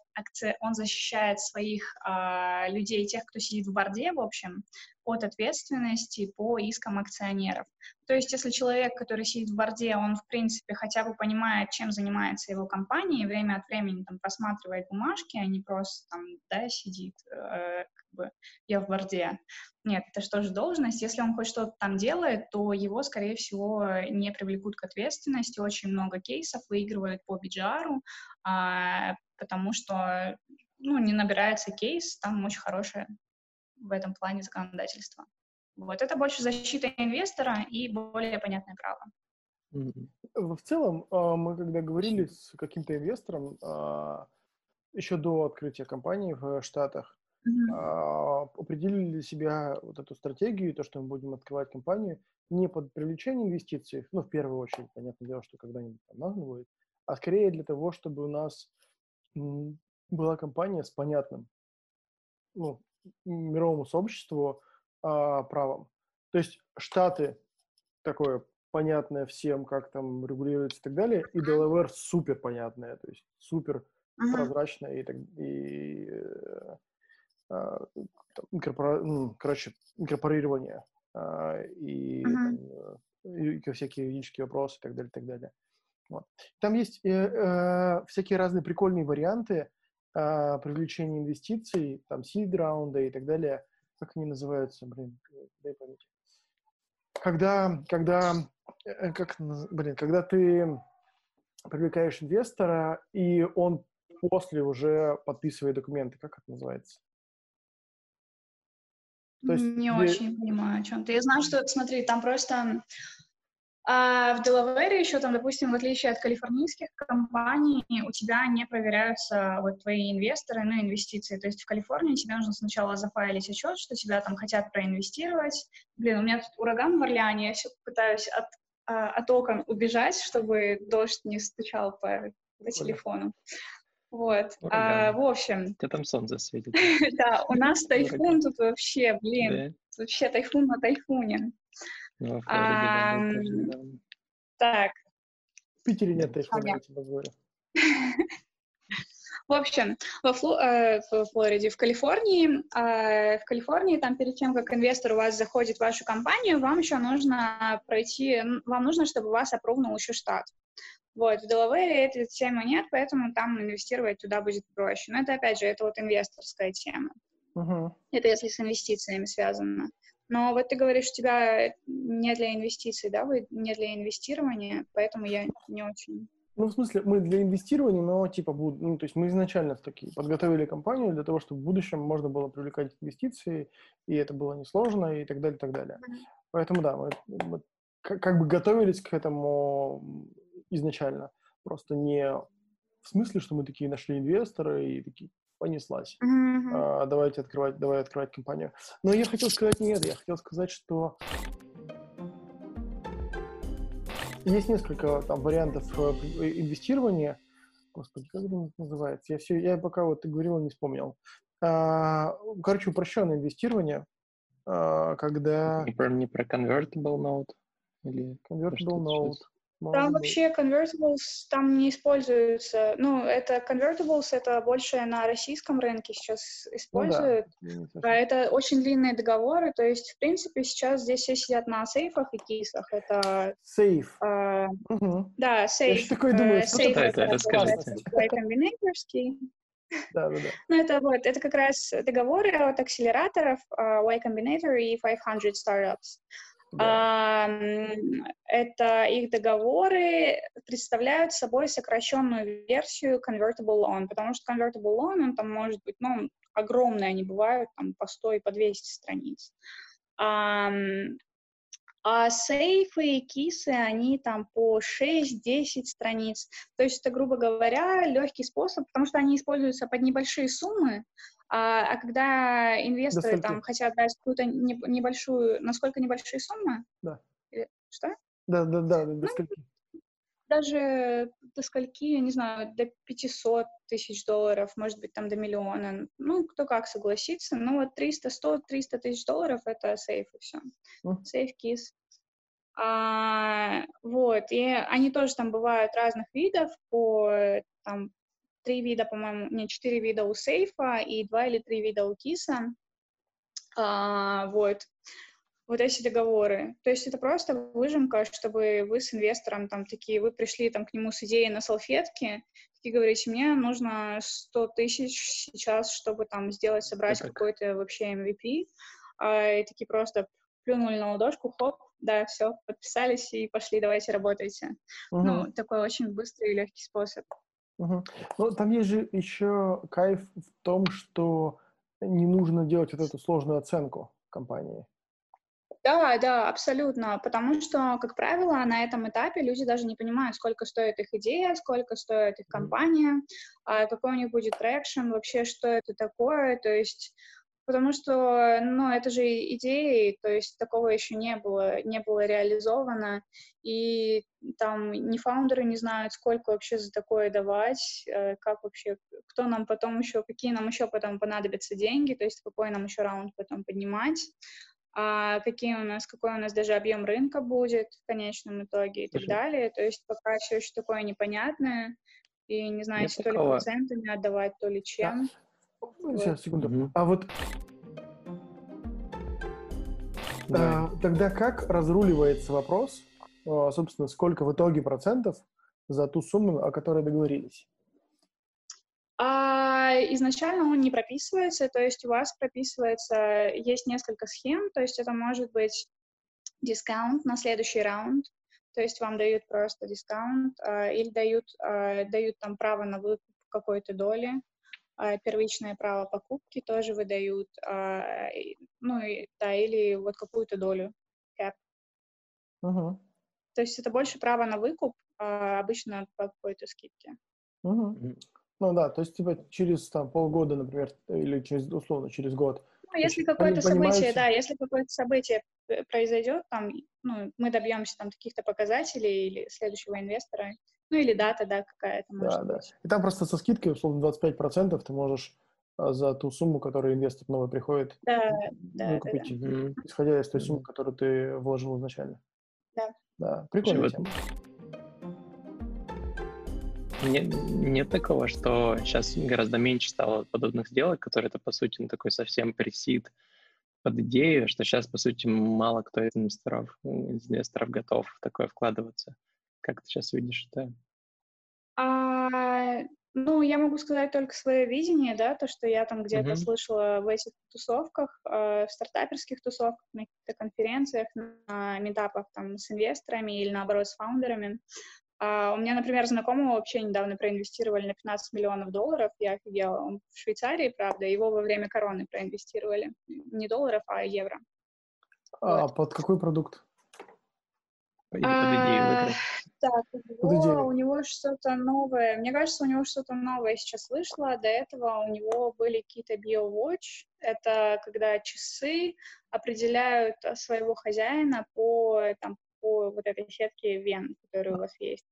он защищает своих а, людей, тех, кто сидит в борде, в общем, от ответственности по искам акционеров. То есть, если человек, который сидит в борде, он, в принципе, хотя бы понимает, чем занимается его компания, и время от времени там просматривает бумажки, а не просто там, да, сидит, э, как бы, я в борде. Нет, это же должность. Если он хоть что-то там делает, то его, скорее всего, не привлекут к ответственности. Очень много кейсов выигрывают по BGR, а, потому что ну, не набирается кейс, там очень хорошее в этом плане законодательство. Вот это больше защита инвестора и более понятное право. В целом, а, мы когда говорили с каким-то инвестором а, еще до открытия компании в Штатах, mm-hmm. определили для себя вот эту стратегию, то, что мы будем открывать компанию не под привлечение инвестиций, ну, в первую очередь, понятное дело, что когда-нибудь там нужно будет, а скорее для того, чтобы у нас была компания с понятным, ну, мировому сообществу а, правом. То есть Штаты такое понятное всем, как там регулируется и так далее, и Delaware супер понятное, то есть супер uh-huh. прозрачное и, так, и э, а, там, инкорпора... ну, короче, инкорпорирование а, и, uh-huh. там, и, и всякие юридические вопросы и так далее, и так далее. Вот. Там есть э, э, всякие разные прикольные варианты э, привлечения инвестиций, там сид раунда и так далее. Как они называются, блин, дай память. Когда, когда, э, как, блин, когда ты привлекаешь инвестора, и он после уже подписывает документы, как это называется? То есть не где... очень понимаю, о чем ты. Я знаю, что, смотри, там просто а в Делавере еще там, допустим, в отличие от калифорнийских компаний, у тебя не проверяются вот твои инвесторы, ну, инвестиции. То есть в Калифорнии тебе нужно сначала зафайлить отчет, что тебя там хотят проинвестировать. Блин, у меня тут ураган в Орлеане, я все пытаюсь от, а, от окон убежать, чтобы дождь не стучал по, по телефону. Вот. А, в общем. Тебя там солнце светит. Да, у нас тайфун тут вообще, блин. Вообще тайфун на тайфуне. А, так. В Питере нет тебе говорю. В общем, во Фло, э, в Флориде, в Калифорнии, э, в Калифорнии, там перед тем, как инвестор у вас заходит в вашу компанию, вам еще нужно пройти, вам нужно, чтобы вас опровнул еще штат. Вот, в Делавере этой темы нет, поэтому там инвестировать туда будет проще. Но это, опять же, это вот инвесторская тема. Uh-huh. Это если с инвестициями связано. Но вот ты говоришь, у тебя не для инвестиций, да, вы не для инвестирования, поэтому я не очень... Ну, в смысле, мы для инвестирования, но типа, ну, то есть мы изначально такие подготовили компанию для того, чтобы в будущем можно было привлекать инвестиции, и это было несложно, и так далее, и так далее. Поэтому, да, мы, мы как бы готовились к этому изначально. Просто не в смысле, что мы такие нашли инвестора и такие, понеслась. Mm-hmm. А, давайте открывать, давай открывать компанию. Но я хотел сказать не это, я хотел сказать, что есть несколько там вариантов э, инвестирования. Господи, как это называется? Я все, я пока вот ты говорил, не вспомнил. А, короче, упрощенное инвестирование, а, когда... Не про, не про convertible note? Или convertible note. Там вообще convertibles там не используются. Ну, это convertibles, это больше на российском рынке сейчас используют. Ну, да. Это очень длинные договоры, то есть, в принципе, сейчас здесь все сидят на сейфах и кисах. Это... Сейф. Э, угу. Да, сейф. Я такой думаю, э, сейф это, это, это комбинаторский. Да, да, да. Ну, это вот, это как раз договоры от акселераторов uh, Y Combinator и 500 Startups. Да. Это их договоры представляют собой сокращенную версию convertible loan, потому что convertible loan, он там может быть, ну, огромные они бывают, там по 100 и по 200 страниц. А сейфы и кисы, они там по 6-10 страниц. То есть это, грубо говоря, легкий способ, потому что они используются под небольшие суммы, а, а когда инвесторы там хотят дать какую-то не, небольшую, насколько небольшие суммы? Да. Или, что? Да, да, да, до ну, скольки? Даже до скольки, я не знаю, до 500 тысяч долларов, может быть, там до миллиона. Ну, кто как согласится. Ну, вот 300, 100, 300 тысяч долларов — это сейф и все. Mm. Сейф, кис. А, вот, и они тоже там бывают разных видов по там три вида, по-моему, не, четыре вида у сейфа и два или три вида у киса. А, вот. Вот эти договоры. То есть это просто выжимка, чтобы вы с инвестором там такие, вы пришли там к нему с идеей на салфетке, и говорите, мне нужно 100 тысяч сейчас, чтобы там сделать, собрать какой-то вообще MVP. А, и такие просто плюнули на ладошку, хоп, да, все, подписались и пошли, давайте работайте. Угу. Ну, такой очень быстрый и легкий способ. Угу. Ну, там есть же еще кайф в том, что не нужно делать вот эту сложную оценку компании. Да, да, абсолютно, потому что, как правило, на этом этапе люди даже не понимают, сколько стоит их идея, сколько стоит их компания, а какой у них будет traction, вообще, что это такое, то есть потому что, ну, это же идеи, то есть такого еще не было, не было реализовано, и там ни фаундеры не знают, сколько вообще за такое давать, э, как вообще, кто нам потом еще, какие нам еще потом понадобятся деньги, то есть какой нам еще раунд потом поднимать, а какие у нас, какой у нас даже объем рынка будет в конечном итоге и так далее. То есть пока все еще такое непонятное, и не знаете, то ли процентами отдавать, то ли чем. Сейчас, секунду. Угу. А вот а, тогда как разруливается вопрос, а, собственно, сколько в итоге процентов за ту сумму, о которой договорились? А, изначально он не прописывается, то есть у вас прописывается, есть несколько схем, то есть это может быть дискаунт на следующий раунд, то есть вам дают просто дискаунт а, или дают, а, дают там право на выкуп какой-то доли, первичное право покупки тоже выдают, а, ну, и, да, или вот какую-то долю, cap. Uh-huh. То есть это больше право на выкуп, а обычно по какой-то скидке. Uh-huh. Ну да, то есть типа через там полгода, например, или через, условно, через год. Ну, если какое-то событие, да, если какое-то событие произойдет, там, ну, мы добьемся там каких-то показателей или следующего инвестора, ну или дата, да, какая-то может да, быть. Да. И там просто со скидкой, условно, 25% ты можешь а, за ту сумму, которую инвестор новый приходит, да, да, выкупить, да, да. исходя из той суммы, которую ты вложил изначально. Да. Да, прикольно. тема. Нет, нет такого, что сейчас гораздо меньше стало подобных сделок, которые это, по сути, ну, такой совсем пресид под идею, что сейчас, по сути, мало кто из инвесторов, из инвесторов готов в такое вкладываться. Как ты сейчас видишь это? А, ну, я могу сказать только свое видение, да, то, что я там где-то uh-huh. слышала в этих тусовках, э, в стартаперских тусовках, на каких-то конференциях, на метапах там с инвесторами или, наоборот, с фаундерами. А у меня, например, знакомого вообще недавно проинвестировали на 15 миллионов долларов, я офигела. Он в Швейцарии, правда, его во время короны проинвестировали. Не долларов, а евро. А вот. под какой продукт? Или под идею выбрать? Так, у него, у него что-то новое. Мне кажется, у него что-то новое сейчас вышло. До этого у него были какие-то BioWatch. Это когда часы определяют своего хозяина по, там, по вот этой сетке вен, которые у вас есть.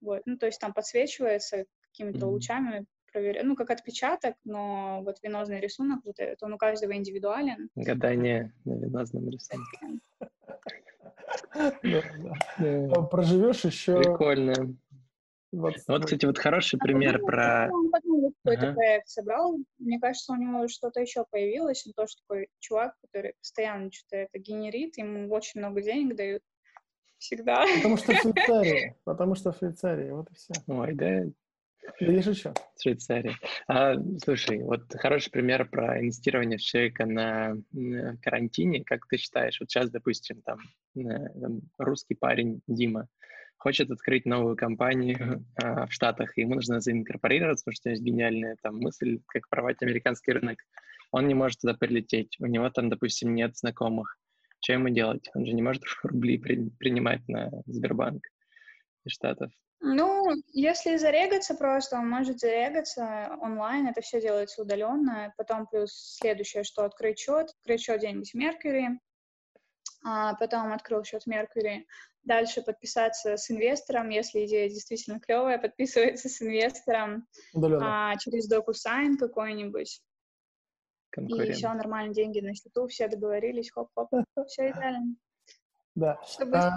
Вот. Ну, то есть там подсвечивается какими-то mm-hmm. лучами, проверяю, ну, как отпечаток, но вот венозный рисунок, вот этот, он у каждого индивидуален. Гадание на венозном рисунке. Проживешь еще... Прикольно. Вот, кстати, вот хороший пример про... Он потом какой-то проект собрал. Мне кажется, у него что-то еще появилось. Он тоже такой чувак, который постоянно что-то это генерит. Ему очень много денег дают. Всегда. Потому что в Швейцарии. Потому что в Швейцарии. Вот и все. Ой, да. Да не шучу. Швейцария. А, слушай, вот хороший пример про инвестирование в человека на, на карантине. Как ты считаешь, вот сейчас, допустим, там, там русский парень Дима хочет открыть новую компанию а, в Штатах, и ему нужно заинкорпорироваться, потому что есть гениальная там мысль, как порвать американский рынок. Он не может туда прилететь, у него там, допустим, нет знакомых. Что ему делать? Он же не может рубли при, принимать на Сбербанк из Штатов. Ну, если зарегаться просто, он может зарегаться онлайн, это все делается удаленно. Потом плюс следующее, что открыть счет, открыть счет где-нибудь в Mercury, а потом открыл счет в Mercury. Дальше подписаться с инвестором, если идея действительно клевая, подписывается с инвестором а, через DocuSign какой-нибудь. И все, нормально, деньги на счету, все договорились, хоп-хоп, все идеально. Да. А,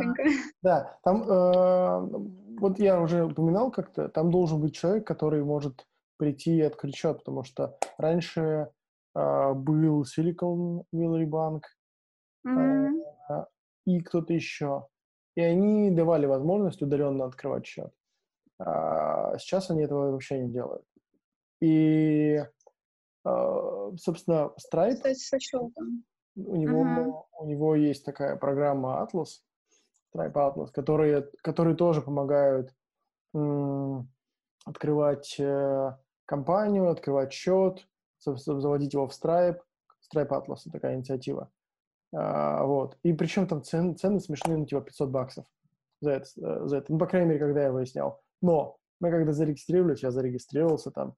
да, там, э, вот я уже упоминал как-то, там должен быть человек, который может прийти и открыть счет, потому что раньше э, был Silicon Valley Bank mm-hmm. э, и кто-то еще. И они давали возможность удаленно открывать счет. А сейчас они этого вообще не делают. И, э, собственно, Stripe... Кстати. У него, uh-huh. у него есть такая программа Atlas, Stripe Atlas, которые, которые тоже помогают открывать э, компанию, открывать счет, заводить его в Stripe. Stripe Atlas — такая инициатива. А, вот. И причем там цен, цены смешные, ну, типа 500 баксов за это, э, за это. Ну, по крайней мере, когда я выяснял. Но мы когда зарегистрировались, я зарегистрировался там,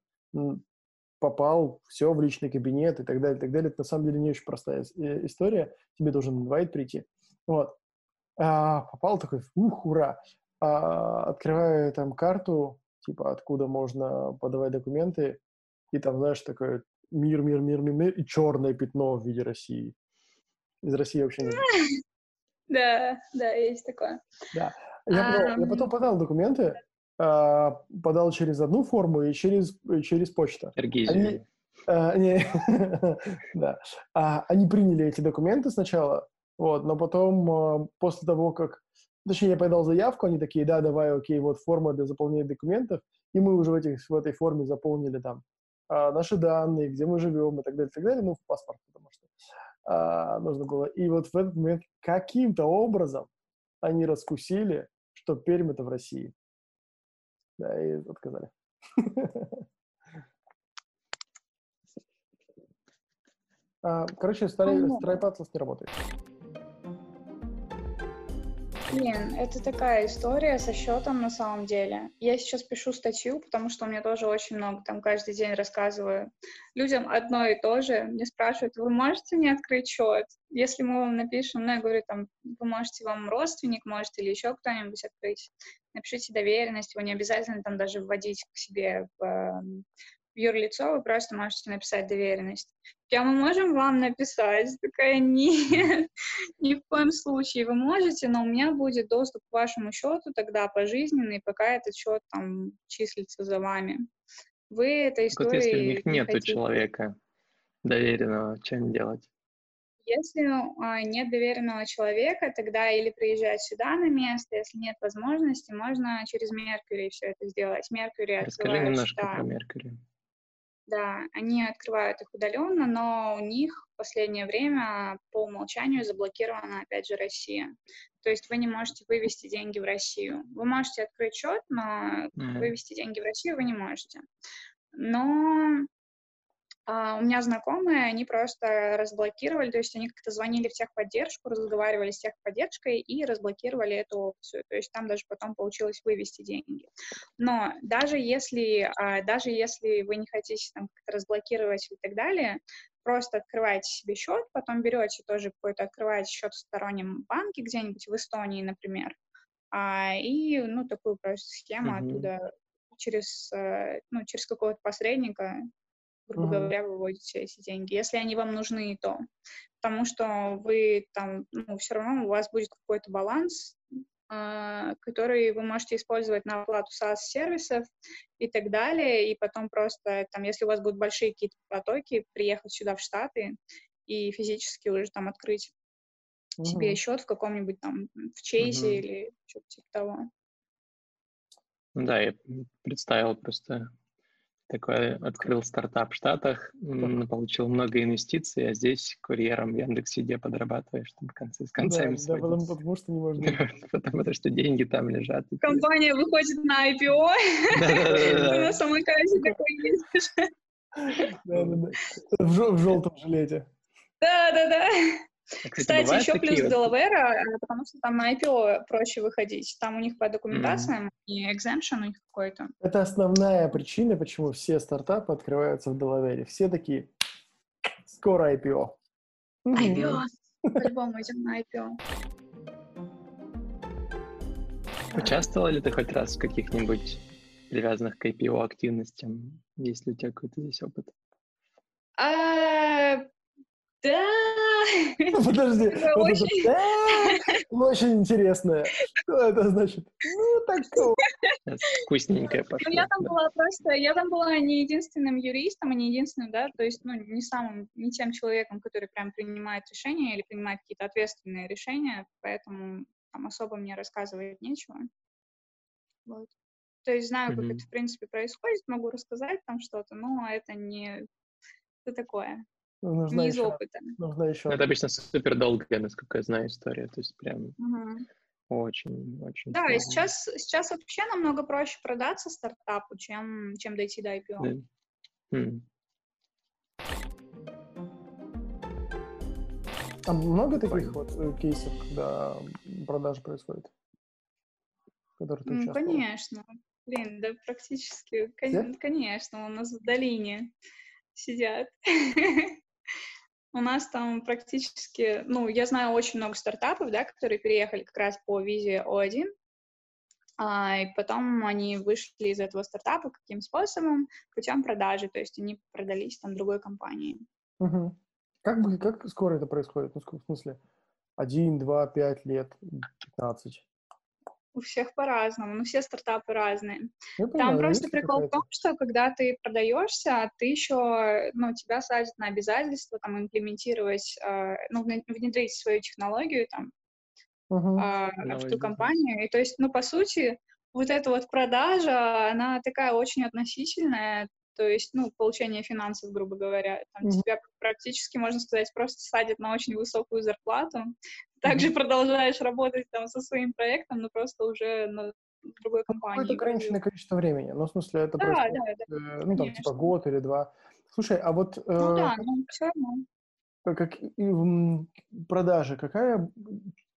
попал, все в личный кабинет и так далее, и так далее. Это на самом деле не очень простая э, история. Тебе должен инвайт прийти. Вот. А, попал такой, ух, ура. А, открываю там карту, типа, откуда можно подавать документы, и там, знаешь, такой мир, мир, мир, мир, мир, и черное пятно в виде России. Из России вообще нет. Да, да, есть такое. Да. Я, потом, я потом подал документы, а, подал через одну форму и через, и через почту. Они, а, не, да. а, они приняли эти документы сначала, вот, но потом, а, после того, как... Точнее, я подал заявку, они такие, да, давай, окей, вот форма для заполнения документов, и мы уже в, этих, в этой форме заполнили там а, наши данные, где мы живем и так далее, и так далее, ну, в паспорт, потому что а, нужно было. И вот в этот момент каким-то образом они раскусили, что Пермь — это в России. Да, и отказали. А, короче, Stripe Atlas не работает. Блин, это такая история со счетом на самом деле. Я сейчас пишу статью, потому что у меня тоже очень много, там каждый день рассказываю людям одно и то же. Мне спрашивают, вы можете мне открыть счет? Если мы вам напишем, ну, я говорю, там, вы можете, вам родственник может или еще кто-нибудь открыть. Напишите доверенность, его не обязательно там даже вводить к себе в, эм, юрлицо, вы просто можете написать доверенность а мы можем вам написать? Такая, нет, ни в коем случае. Вы можете, но у меня будет доступ к вашему счету тогда пожизненный, пока этот счет там числится за вами. Вы этой историей... Вот если у них нет человека доверенного, им делать? Если а, нет доверенного человека, тогда или приезжать сюда на место, если нет возможности, можно через Меркурий все это сделать. Меркурий Расскажи немножко да. про Меркурий. Да, они открывают их удаленно, но у них в последнее время по умолчанию заблокирована, опять же, Россия. То есть вы не можете вывести деньги в Россию. Вы можете открыть счет, но mm-hmm. вывести деньги в Россию вы не можете. Но а, у меня знакомые, они просто разблокировали, то есть они как-то звонили в техподдержку, разговаривали с техподдержкой и разблокировали эту опцию. То есть там даже потом получилось вывести деньги. Но даже если, а, даже если вы не хотите там как-то разблокировать и так далее, просто открываете себе счет, потом берете тоже какой-то, открываете счет в стороннем банке где-нибудь в Эстонии, например, а, и, ну, такую просто схему mm-hmm. оттуда через, э, ну, через какого-то посредника грубо mm-hmm. говоря, выводите эти деньги, если они вам нужны, то. Потому что вы там, ну, все равно у вас будет какой-то баланс, э, который вы можете использовать на оплату SaaS-сервисов и так далее, и потом просто, там, если у вас будут большие какие-то потоки, приехать сюда в Штаты и физически уже там открыть mm-hmm. себе счет в каком-нибудь там, в Чейзе mm-hmm. или что-то типа того. Да, я представил просто такой, открыл стартап в Штатах, получил много инвестиций, а здесь курьером в Яндекс.Еде подрабатываешь, чтобы концы с концами да, да, потому, потому что не можно. потому что деньги там лежат. Компания выходит на IPO, на самой кассе такой ездишь. В желтом жилете. Да, да, да. А, кстати, Кстати еще плюс вот... Delaware, э, потому что там на IPO проще выходить. Там у них по документациям mm-hmm. и exemption у них какой-то. Это основная причина, почему все стартапы открываются в Delaware. Все такие, скоро IPO. IPO. По-любому идем на IPO. Участвовала ли ты хоть раз в каких-нибудь привязанных к IPO активностям? Есть ли у тебя какой-то здесь опыт? А, Подожди. очень... Да, очень интересное. Что это значит? Ну, такого. Вкусненькое пошло. Ну, я там была просто, я там была не единственным юристом, и не единственным, да, то есть, ну, не самым, не тем человеком, который прям принимает решения или принимает какие-то ответственные решения, поэтому там особо мне рассказывать нечего. Вот. То есть знаю, как это, в принципе, происходит, могу рассказать там что-то, но это не... Это такое. Ну, нужна не из еще, опыта. Нужна еще. Это обычно супер долгая, насколько я знаю, история. То есть прям угу. очень, очень. Да, и сейчас, сейчас вообще намного проще продаться стартапу, чем, чем дойти до IPO. Да. Хм. А много таких вот э, кейсов, когда продажа происходит? Которые ты ну, конечно. Блин, да практически, Все? конечно, у нас в долине сидят. У нас там практически, ну, я знаю очень много стартапов, да, которые переехали как раз по визе О1, а, и потом они вышли из этого стартапа каким способом? Путем продажи, то есть они продались там другой компании. Угу. Как, бы, как скоро это происходит? Ну, в смысле, один, два, пять лет, пятнадцать? У всех по-разному, ну, все стартапы разные. Я Там понимаю, просто прикол в том, что когда ты продаешься, ты еще, ну, тебя садят на обязательство там имплементировать, э, ну, внедрить свою технологию там uh-huh. э, в ту компанию. И то есть, ну, по сути, вот эта вот продажа, она такая очень относительная, то есть, ну, получение финансов, грубо говоря. Там mm-hmm. тебя практически, можно сказать, просто садят на очень высокую зарплату. Также mm-hmm. продолжаешь работать там со своим проектом, но просто уже на другой ну, компании. Какое-то ограниченное количество времени. Ну, в смысле, это да, происходит, да, да. Э, ну, там, Конечно. типа, год или два. Слушай, а вот... Э, ну, да, ну, все равно. Как и, продажи, какая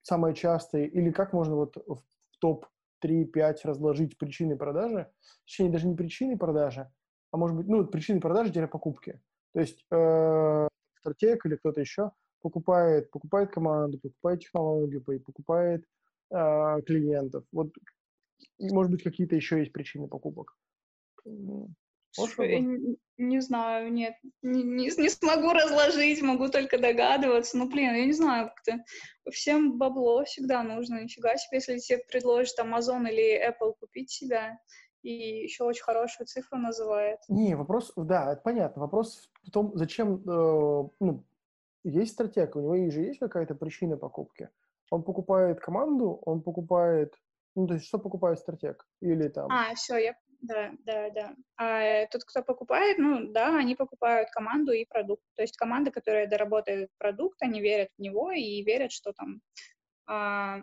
самая частая, или как можно вот в топ 3-5 разложить причины продажи, точнее, даже не причины продажи, а может быть, ну, причины продажи-покупки. То есть э, стратег или кто-то еще покупает, покупает команду, покупает технологию, покупает э, клиентов. Вот, может быть, какие-то еще есть причины покупок. не, не знаю, нет, не, не, не смогу разложить, могу только догадываться. Ну, блин, я не знаю, как-то всем бабло всегда нужно, нифига себе, если тебе предложит Amazon или Apple купить себя, и еще очень хорошую цифру называет. Не, вопрос, да, это понятно. Вопрос в том, зачем, э, ну, есть стратег, у него же есть какая-то причина покупки. Он покупает команду, он покупает, ну, то есть что покупает стратег? Или там... А, все, я, да, да, да. А тот, кто покупает, ну, да, они покупают команду и продукт. То есть команда, которая доработает продукт, они верят в него и верят, что там а,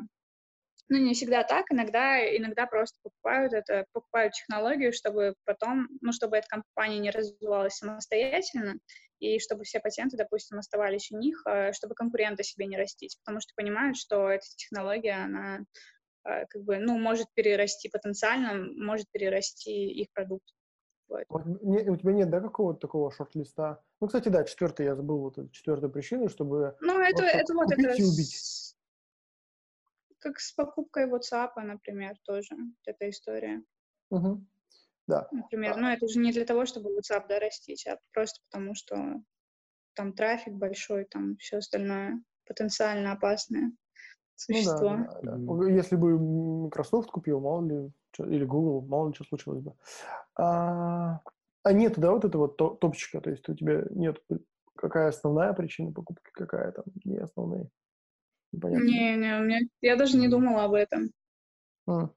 ну, не всегда так, иногда, иногда просто покупают это, покупают технологию, чтобы потом, ну, чтобы эта компания не развивалась самостоятельно, и чтобы все патенты, допустим, оставались у них, э, чтобы конкуренты себе не растить, потому что понимают, что эта технология, она э, как бы, ну, может перерасти потенциально, может перерасти их продукт. Вот. Не, у тебя нет, да, какого-то такого шорт-листа? Ну, кстати, да, четвертый, я забыл вот четвертую причину, чтобы... Ну, это, это вот это... И убить как с покупкой WhatsApp, например, тоже эта история. Угу. Да. Например, ну это же не для того, чтобы WhatsApp да, растить, а просто потому, что там трафик большой, там все остальное потенциально опасное существо. Ну, да, да, да. Если бы Microsoft купил, мало ли, или Google, мало ли что случилось бы. А, а нет, да, вот это вот топчика, то есть у тебя нет какая основная причина покупки, какая там не основные. Понятно. Не, не, у меня, я даже не думала об этом. А,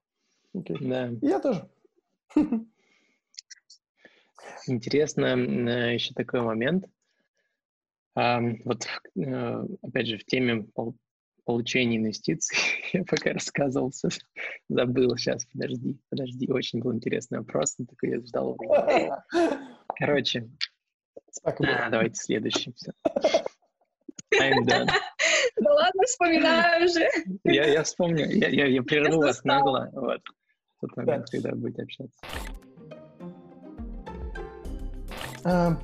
окей. Да. Я тоже. Интересно еще такой момент. Вот, э, опять же, в теме получения инвестиций я пока рассказывался, забыл, сейчас, подожди, подожди, очень был интересный вопрос, но такой я ждал. Короче, а, давайте следующий. Все. I'm done. Да ладно, вспоминаю уже. Я, я вспомню, я, я, я прерву вас нагло. Вот. Тот момент, когда будете общаться. А,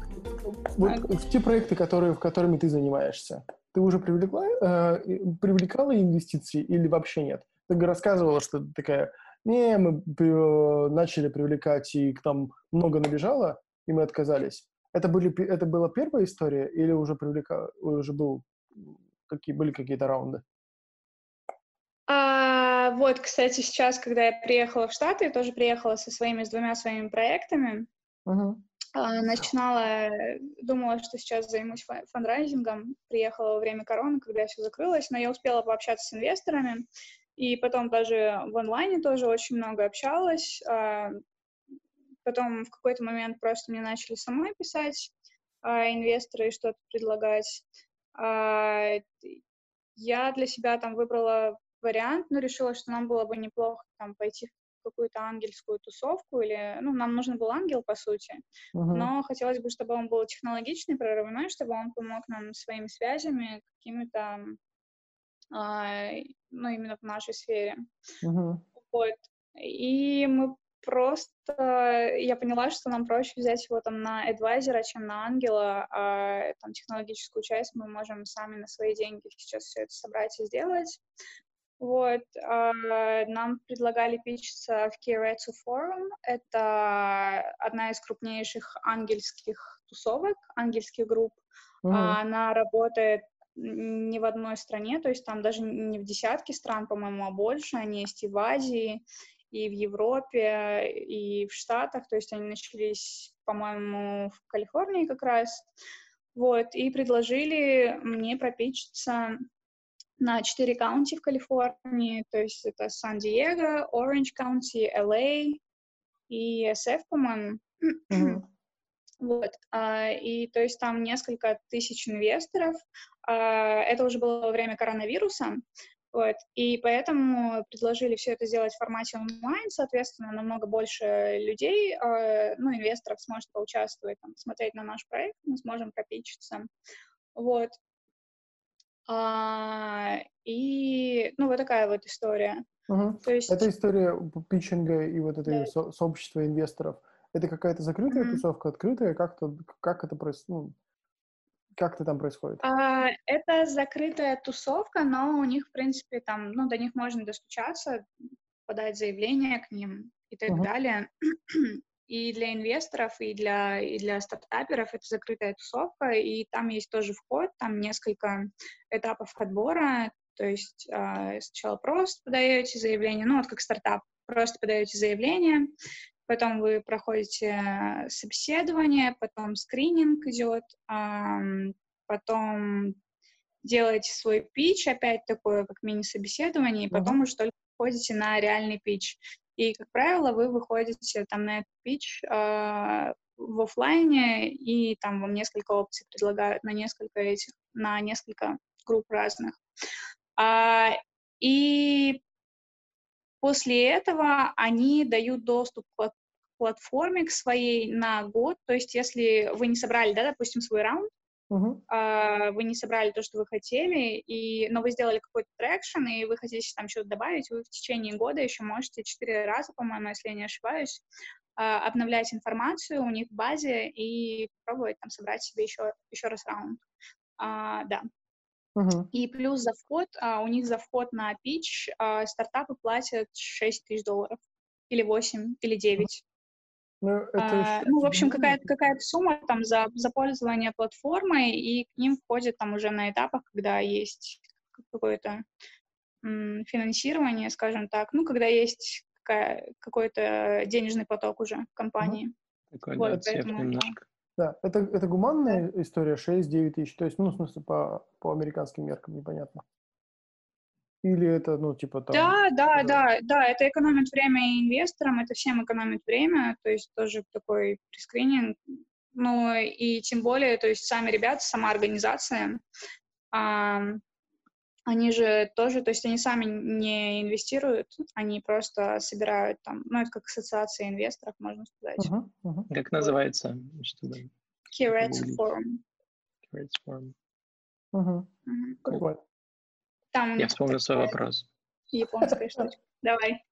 вот те проекты, которые, в которыми ты занимаешься, ты уже привлекла, э, привлекала инвестиции или вообще нет? Ты рассказывала, что такая, не, мы э, начали привлекать, и к нам много набежало, и мы отказались. Это, были, это была первая история или уже, привлека, уже был, какие, были какие-то раунды? А, вот, кстати, сейчас, когда я приехала в Штаты, я тоже приехала со своими, с двумя своими проектами. Uh-huh. А, начинала, думала, что сейчас займусь фандрайзингом. Приехала во время короны, когда все закрылось, но я успела пообщаться с инвесторами. И потом даже в онлайне тоже очень много общалась. А, Потом в какой-то момент просто мне начали самой писать а, инвесторы и что-то предлагать. А, я для себя там выбрала вариант, но решила, что нам было бы неплохо там пойти в какую-то ангельскую тусовку, или, ну, нам нужен был ангел, по сути, uh-huh. но хотелось бы, чтобы он был технологичный, прорывной, чтобы он помог нам своими связями, какими-то, а, ну, именно в нашей сфере. Uh-huh. Вот. И мы просто я поняла, что нам проще взять его там на адвайзера, чем на ангела, а там технологическую часть мы можем сами на свои деньги сейчас все это собрать и сделать. Вот, а, нам предлагали пичиться в Keiretsu Forum. Это одна из крупнейших ангельских тусовок, ангельских групп. Mm-hmm. Она работает не в одной стране, то есть там даже не в десятке стран, по-моему, а больше. Они есть и в Азии, и в Европе, и в Штатах, то есть они начались, по-моему, в Калифорнии как раз, вот, и предложили мне пропичиться на четыре каунти в Калифорнии, то есть это Сан-Диего, Оранж Каунти, LA и SF, по-моему. Mm-hmm. Вот, а, и то есть там несколько тысяч инвесторов. А, это уже было во время коронавируса, вот. И поэтому предложили все это сделать в формате онлайн, соответственно, намного больше людей, э, ну, инвесторов сможет поучаствовать, там, смотреть на наш проект, мы сможем пропичиться. Вот. А, и, ну, вот такая вот история. Угу. То есть... Эта история питчинга и вот этой да. со- сообщества инвесторов, это какая-то закрытая mm тусовка, открытая? Как-то, как это происходит? Ну, как это там происходит? А, это закрытая тусовка, но у них, в принципе, там, ну, до них можно достучаться, подать заявление к ним и так uh-huh. далее. И для инвесторов, и для, и для стартаперов это закрытая тусовка, и там есть тоже вход, там несколько этапов отбора, то есть э, сначала просто подаете заявление, ну вот как стартап, просто подаете заявление, потом вы проходите собеседование, потом скрининг идет, потом делаете свой пич, опять такое, как мини-собеседование, и потом уже только ходите на реальный пич. И, как правило, вы выходите там на этот пич э, в офлайне, и там вам несколько опций предлагают на несколько этих, на несколько групп разных. А, и после этого они дают доступ к платформе к своей на год. То есть, если вы не собрали, да, допустим, свой раунд, uh-huh. вы не собрали то, что вы хотели, и, но вы сделали какой-то traction, и вы хотите там что-то добавить, вы в течение года еще можете четыре раза, по-моему, если я не ошибаюсь, э, обновлять информацию у них в базе и пробовать там собрать себе еще, еще раз раунд. А, да. Uh-huh. И плюс за вход, а, у них за вход на пич а, стартапы платят 6 тысяч долларов, или 8, или 9. Ну, это а, ну, в общем, какая-то какая сумма там за, за пользование платформой, и к ним входит там уже на этапах, когда есть какое-то финансирование, скажем так, ну, когда есть какой-то денежный поток уже в компании. Такой, вот, да, поэтому, немножко. Да, это, это гуманная да. история, 6-9 тысяч, то есть, ну, в смысле, по, по американским меркам непонятно. Или это, ну, типа там... Да, да, да, да, это экономит время и инвесторам, это всем экономит время, то есть тоже такой прескрининг. Ну, и тем более, то есть сами ребята, сама организация, а, они же тоже, то есть они сами не инвестируют, они просто собирают там, ну, это как ассоциация инвесторов, можно сказать. Uh-huh, uh-huh. Как называется? Curates Forum. Curates Forum. Угу. Угу. Там Я вспомнил свой вопрос. Японская штучка. Давай.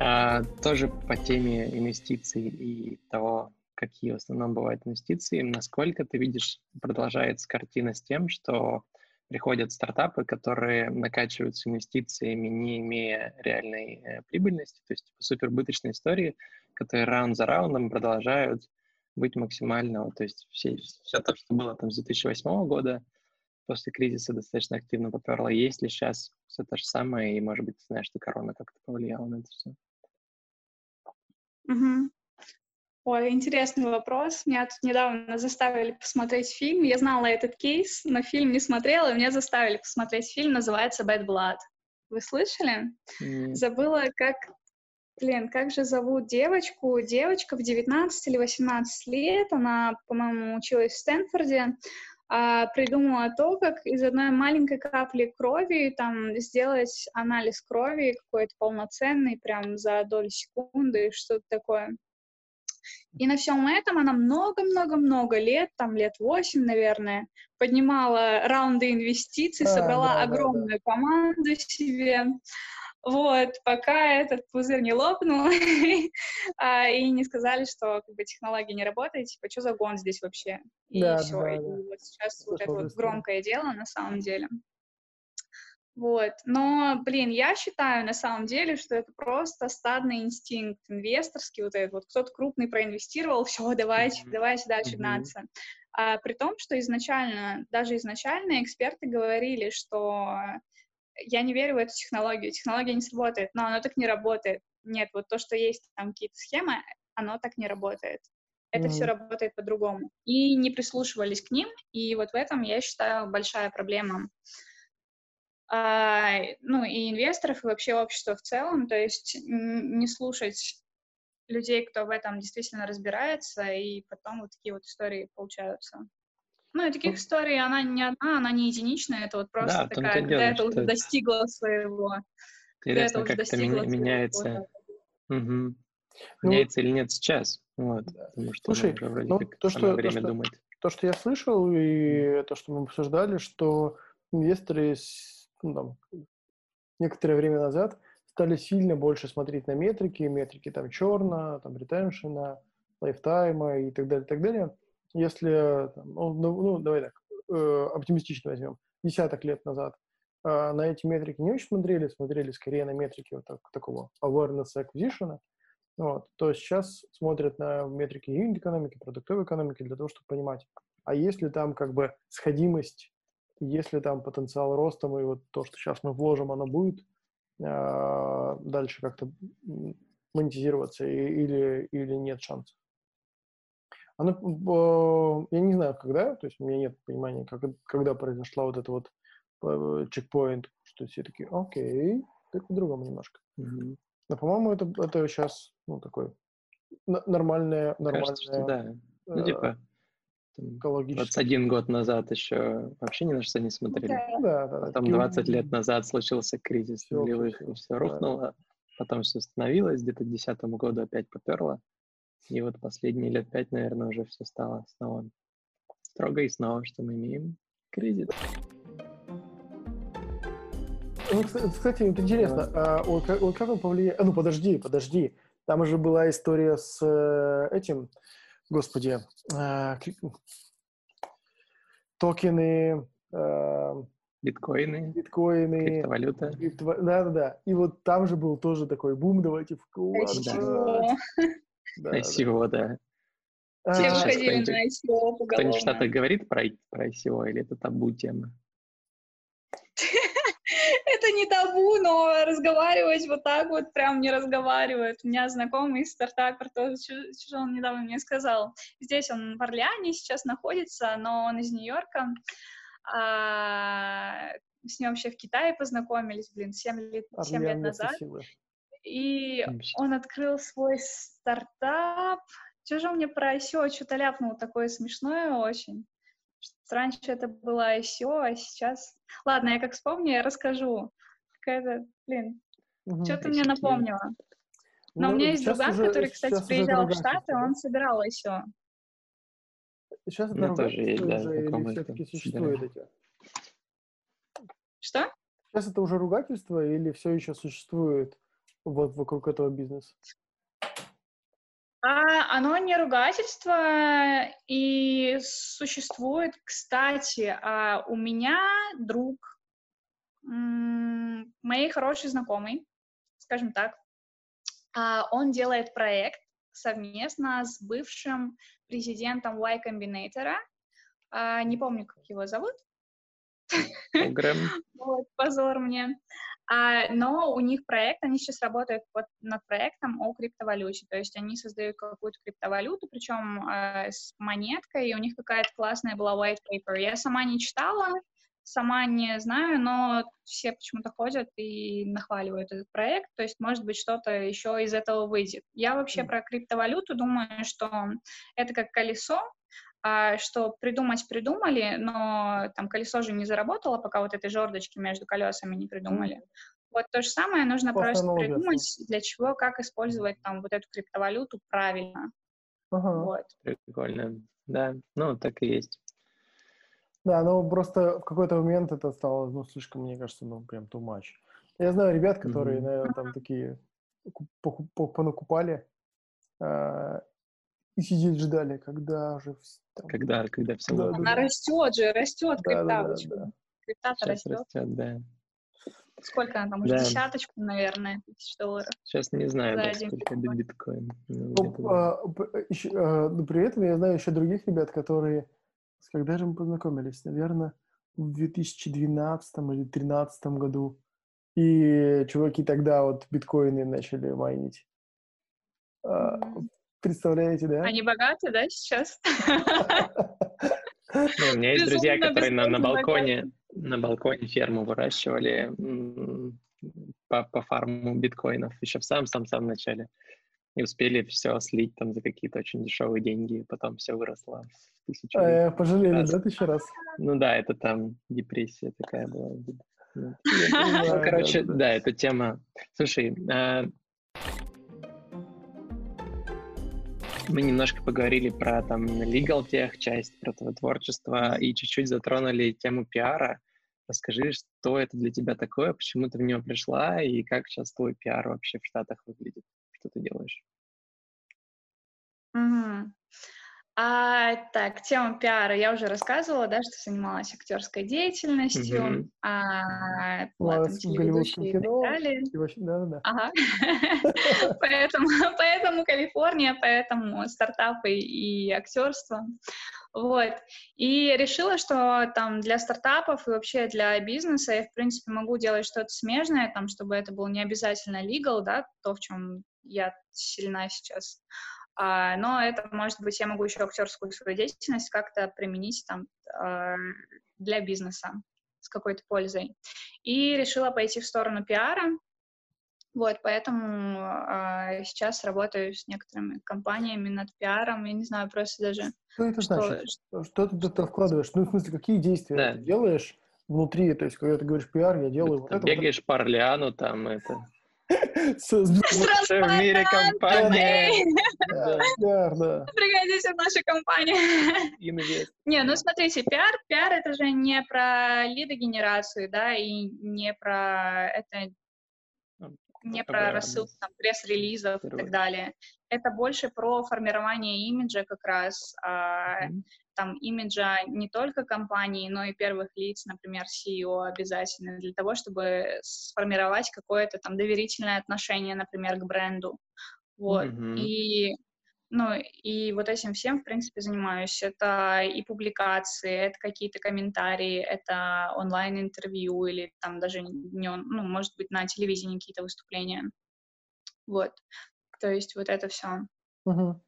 А, тоже по теме инвестиций и того, какие в основном бывают инвестиции, насколько ты видишь, продолжается картина с тем, что приходят стартапы, которые накачиваются инвестициями, не имея реальной э, прибыльности, то есть типа, супербыточные истории, которые раунд за раундом продолжают быть максимально, то есть все, все то, что было там с 2008 года, после кризиса достаточно активно поперло. Есть ли сейчас все то же самое, и, может быть, ты знаешь, что корона как-то повлияла на это все? Угу. Ой, интересный вопрос. Меня тут недавно заставили посмотреть фильм. Я знала этот кейс, но фильм не смотрела, и меня заставили посмотреть фильм, называется «Bad Blood». Вы слышали? Mm. Забыла, как Блин, как же зовут девочку? Девочка в 19 или 18 лет, она, по-моему, училась в Стэнфорде, а, придумала то, как из одной маленькой капли крови там сделать анализ крови какой-то полноценный, прям за долю секунды, что-то такое. И на всем этом она много-много-много лет, там лет восемь, наверное, поднимала раунды инвестиций, собрала да, огромную да. команду себе. Вот, пока этот пузырь не лопнул, а, и не сказали, что как бы, технология не работает, типа, что за гон здесь вообще? И да, все. Да, и да. вот сейчас вот это вот громкое дело на самом деле. Вот. Но, блин, я считаю на самом деле, что это просто стадный инстинкт инвесторский, вот этот вот, кто-то крупный проинвестировал, все, давайте, mm-hmm. давайте дальше гнаться. Mm-hmm. А, при том, что изначально, даже изначально эксперты говорили, что я не верю в эту технологию, технология не сработает, но она так не работает. Нет, вот то, что есть там какие-то схемы, оно так не работает. Это mm-hmm. все работает по-другому. И не прислушивались к ним, и вот в этом, я считаю, большая проблема. А, ну, и инвесторов, и вообще общества в целом, то есть не слушать людей, кто в этом действительно разбирается, и потом вот такие вот истории получаются. Ну, и таких ну, историй, она не одна, она не единичная, это вот просто да, такая, когда дело, это уже достигло своего. Интересно, как это ми- меняется. Угу. Меняется ну, или нет сейчас. Вот, потому что слушай, уже вроде ну, как то, что, время то, что, думать. То, что я слышал, и то, что мы обсуждали, что инвесторы ну, там, некоторое время назад стали сильно больше смотреть на метрики, метрики там черно, там ретеншена, лайфтайма и так далее, и так далее если, ну, ну, ну давай так, э, оптимистично возьмем, десяток лет назад э, на эти метрики не очень смотрели, смотрели скорее на метрики вот так, такого awareness acquisition, вот, то сейчас смотрят на метрики юнит экономики, продуктовой экономики для того, чтобы понимать, а есть ли там как бы сходимость, есть ли там потенциал роста, и вот то, что сейчас мы вложим, оно будет э, дальше как-то монетизироваться или, или нет шансов. Оно, я не знаю, когда, то есть у меня нет понимания, как, когда произошла вот эта вот э, чекпоинт, что все такие, окей, так по-другому немножко. Mm-hmm. Но, по-моему, это, это сейчас, ну, такое нормальное, нормальное... Кажется, да. Ну, э, типа, там, 21 год назад еще вообще ни на что не смотрели. Да, да, Потом 20 лет назад случился кризис все, нулевых, все, все рухнуло. Да. Потом все остановилось, где-то к 2010 году опять поперло. И вот последние лет пять, наверное, уже все стало снова строго и снова, что мы имеем кризис. Ну, кстати, это интересно. Да. А, вот, как, вот как он повлиял? А, ну, подожди, подожди. Там же была история с э, этим, господи, э, токены, э, биткоины, биткоины, криптовалюта. Криптов... Да, да, да. И вот там же был тоже такой бум, давайте вкладывать. Да. Да, ICO, да. Все выходили на ICO поголовно. Кто-нибудь что-то говорит про, про ICO или это табу тема? это не табу, но разговаривать вот так вот прям не разговаривают. У меня знакомый стартапер тоже, что он недавно мне сказал. Здесь он в Орлеане сейчас находится, но он из Нью-Йорка. А, с ним вообще в Китае познакомились, блин, 7 лет, 7 лет назад. И он открыл свой стартап. Что же мне про ICO что-то ляпнул такое смешное очень. Раньше это было ICO, а сейчас... Ладно, я как вспомню, я расскажу. Какая-то, блин, угу, что ты мне напомнила. Но ну, у меня есть друган, уже, который, кстати, приезжал в Штаты, да? он собирал ICO. Сейчас это тоже есть, да, уже, или все-таки существует эти? Что? Сейчас это уже ругательство или все еще существует вот вокруг этого бизнеса? А, оно не ругательство и существует, кстати, а у меня друг, моей хорошей знакомой, скажем так, а, он делает проект совместно с бывшим президентом Y Combinator, а, не помню, как его зовут. Грэм. Вот, позор мне. А, но у них проект, они сейчас работают вот над проектом о криптовалюте, то есть они создают какую-то криптовалюту, причем э, с монеткой, и у них какая-то классная была white paper. Я сама не читала, сама не знаю, но все почему-то ходят и нахваливают этот проект, то есть, может быть, что-то еще из этого выйдет. Я вообще mm. про криптовалюту думаю, что это как колесо, а, что придумать придумали, но там колесо же не заработало, пока вот этой жердочки между колесами не придумали. Вот то же самое нужно Просто просто придумать, для чего, как использовать там вот эту криптовалюту правильно. Ага. Вот. Прикольно. Да, ну так и есть. Да, ну просто в какой-то момент это стало, ну, слишком, мне кажется, ну, прям too much. Я знаю ребят, которые, mm-hmm. наверное, там такие понакупали, э, и сидели, ждали, когда же... Там, когда, когда все... Да, Она да, растет же, растет да, криптавочка. Да, да, да. Крипта-то растет. растет, да. Сколько она там? Уже да. десяточку, наверное, тысяч долларов. Сейчас не знаю, да, сколько биткоин. Ну, а, еще, а, ну, при этом я знаю еще других ребят, которые... Когда же мы познакомились? Наверное, в 2012 или 2013 году. И чуваки тогда вот биткоины начали майнить. Mm-hmm. Представляете, да? Они богаты, да, сейчас? Ну, у меня есть друзья, которые на, на балконе на балконе ферму выращивали по, по фарму биткоинов еще в самом-самом начале. И успели все слить там за какие-то очень дешевые деньги, и потом все выросло в тысячу. А, пожалели, раз. да, тысячу раз? Ну да, это там депрессия такая была. Ну, ну короче, да, эта тема. Слушай, а, Мы немножко поговорили про там legal тех часть, про твое творчество и чуть-чуть затронули тему пиара. Расскажи, что это для тебя такое, почему ты в него пришла и как сейчас твой пиар вообще в Штатах выглядит, что ты делаешь? Mm-hmm. А, так, тема пиара. Я уже рассказывала, да, что занималась актерской деятельностью, mm-hmm. а, была там телеведущей и так далее. Да, да. Ага. поэтому, поэтому Калифорния, поэтому стартапы и актерство. Вот. И решила, что там для стартапов и вообще для бизнеса я, в принципе, могу делать что-то смежное, там, чтобы это было не обязательно legal, да, то, в чем я сильна сейчас. А, но это, может быть, я могу еще актерскую свою деятельность как-то применить там а, для бизнеса с какой-то пользой. И решила пойти в сторону пиара, вот, поэтому э, сейчас работаю с некоторыми компаниями над пиаром. Я не знаю просто даже... Что это что, значит? Что, что ты туда вкладываешь? Ну, в смысле, какие действия да. ты делаешь внутри? То есть, когда ты говоришь пиар, я делаю ты вот это. Бегаешь вот по Орлеану, там это... В мире компания. Пригодитесь в нашу компанию. Не, ну смотрите, пиар, пиар это же не про лидогенерацию, да, и не про это не про рассылку там, пресс-релизов и так далее. Это больше про формирование имиджа как раз. А, там имиджа не только компании, но и первых лиц, например, CEO обязательно для того, чтобы сформировать какое-то там доверительное отношение, например, к бренду. Вот. Mm-hmm. И ну, и вот этим всем, в принципе, занимаюсь. Это и публикации, это какие-то комментарии, это онлайн-интервью или там даже не, ну, может быть, на телевидении какие-то выступления. Вот. То есть вот это все. Угу.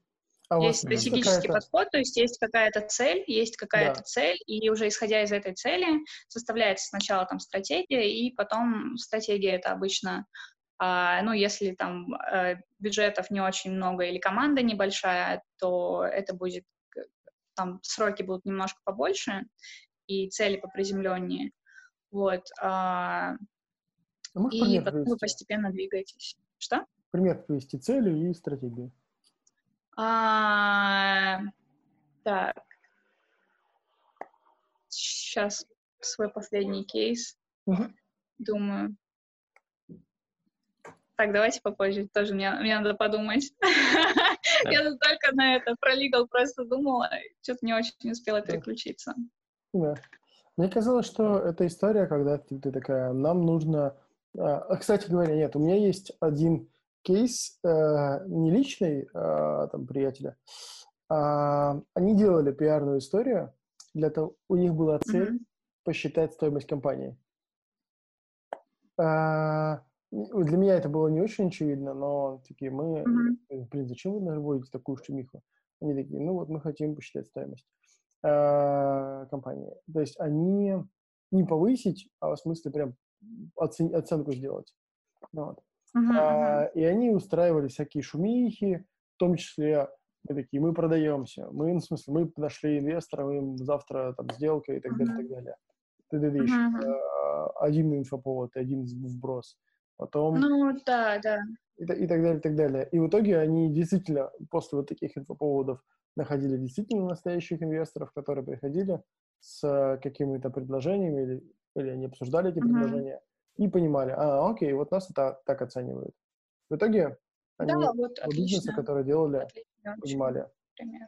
А есть стратегический подход, то есть есть какая-то цель, есть какая-то да. цель, и уже исходя из этой цели составляется сначала там стратегия, и потом стратегия это обычно, ну, если там а, бюджетов не очень много или команда небольшая, то это будет, там сроки будут немножко побольше, и цели поприземленнее, вот. А, а и потом вы постепенно двигаетесь. Что? Пример привести цели и стратегию. А, так. Сейчас свой последний кейс. Угу. Думаю. Так, давайте попозже. Тоже мне, мне надо подумать. Я только на это про legal просто думала, что-то не очень успела переключиться. Да. Мне казалось, что это история, когда ты, ты такая, нам нужно... А, кстати говоря, нет, у меня есть один кейс э, не личный э, там приятеля, а, они делали пиарную историю для того, у них была цель mm-hmm. посчитать стоимость компании. А, для меня это было не очень очевидно, но такие мы, mm-hmm. блин, зачем вы наводите такую шумиху? Они такие, ну вот мы хотим посчитать стоимость э, компании. То есть они не повысить, а в смысле прям оцен- оценку сделать. Вот. Uh-huh, а, И они устраивали всякие шумихи, в том числе мы такие, мы продаемся, мы, ну, в смысле, мы нашли инвестора, мы завтра там сделка и так uh-huh. далее, и так далее. Ты видишь, uh-huh. один инфоповод, один вброс. Потом... Ну, да, да. И, и так далее, и так далее. И в итоге они действительно после вот таких инфоповодов находили действительно настоящих инвесторов, которые приходили с какими-то предложениями или, или они обсуждали эти uh-huh. предложения и понимали, а, окей, вот нас это так оценивают. В итоге они да, вот бизнесы, которые делали, отлично, понимали. Пример.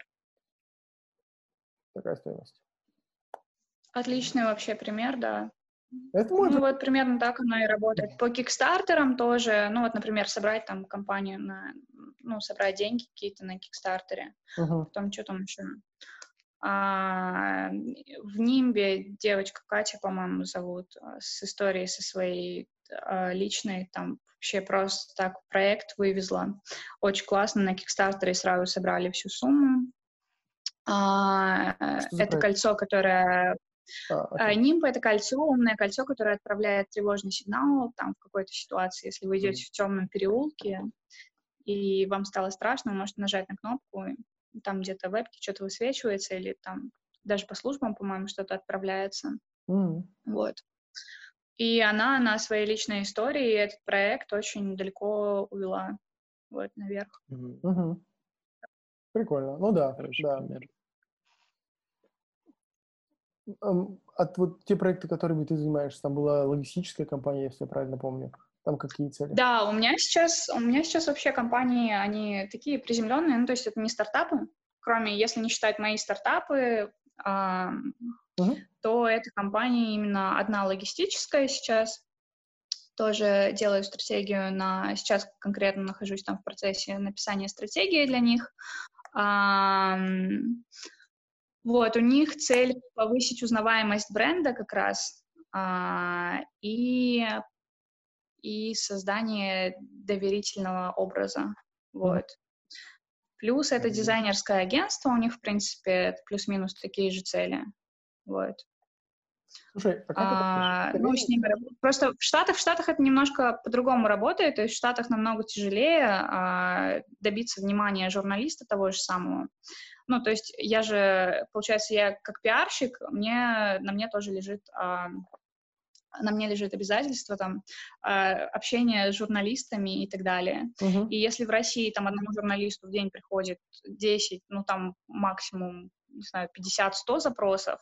Такая стоимость. Отличный вообще пример, да. Это может... Ну, вот примерно так оно и работает. По кикстартерам тоже, ну, вот, например, собрать там компанию на, ну, собрать деньги какие-то на кикстартере, uh-huh. потом что там еще, а, в Нимбе девочка Катя, по-моему, зовут, а, с историей со своей а, личной, там вообще просто так проект вывезла. Очень классно, на Кикстартере сразу собрали всю сумму. А, это проект? кольцо, которое... А, okay. Нимб — это кольцо, умное кольцо, которое отправляет тревожный сигнал там в какой-то ситуации. Если вы идете mm. в темном переулке, и вам стало страшно, вы можете нажать на кнопку, там где-то в вебке что-то высвечивается, или там даже по службам, по-моему, что-то отправляется. Mm. Вот. И она на своей личной истории этот проект очень далеко увела вот наверх. Mm-hmm. Прикольно. Ну да, Хороший да. Пример. От вот те проекты, которыми ты занимаешься, там была логистическая компания, если я правильно помню. Там какие цели? Да, у меня сейчас, у меня сейчас вообще компании, они такие приземленные, ну, то есть это не стартапы, кроме, если не считать мои стартапы, а, uh-huh. то эта компания именно одна логистическая сейчас, тоже делаю стратегию на... Сейчас конкретно нахожусь там в процессе написания стратегии для них. А, вот, у них цель повысить узнаваемость бренда как раз а, и и создание доверительного образа. Вот. Плюс это дизайнерское агентство, у них, в принципе, плюс-минус такие же цели. Вот. Слушай, а как а, это? Ну, с ними Просто в Штатах, в Штатах это немножко по-другому работает, то есть в Штатах намного тяжелее а, добиться внимания журналиста того же самого. Ну, то есть я же, получается, я как пиарщик, мне, на мне тоже лежит а, на мне лежит обязательство там а, общения с журналистами и так далее. Uh-huh. И если в России там одному журналисту в день приходит 10, ну там максимум, не знаю, 50-100 запросов,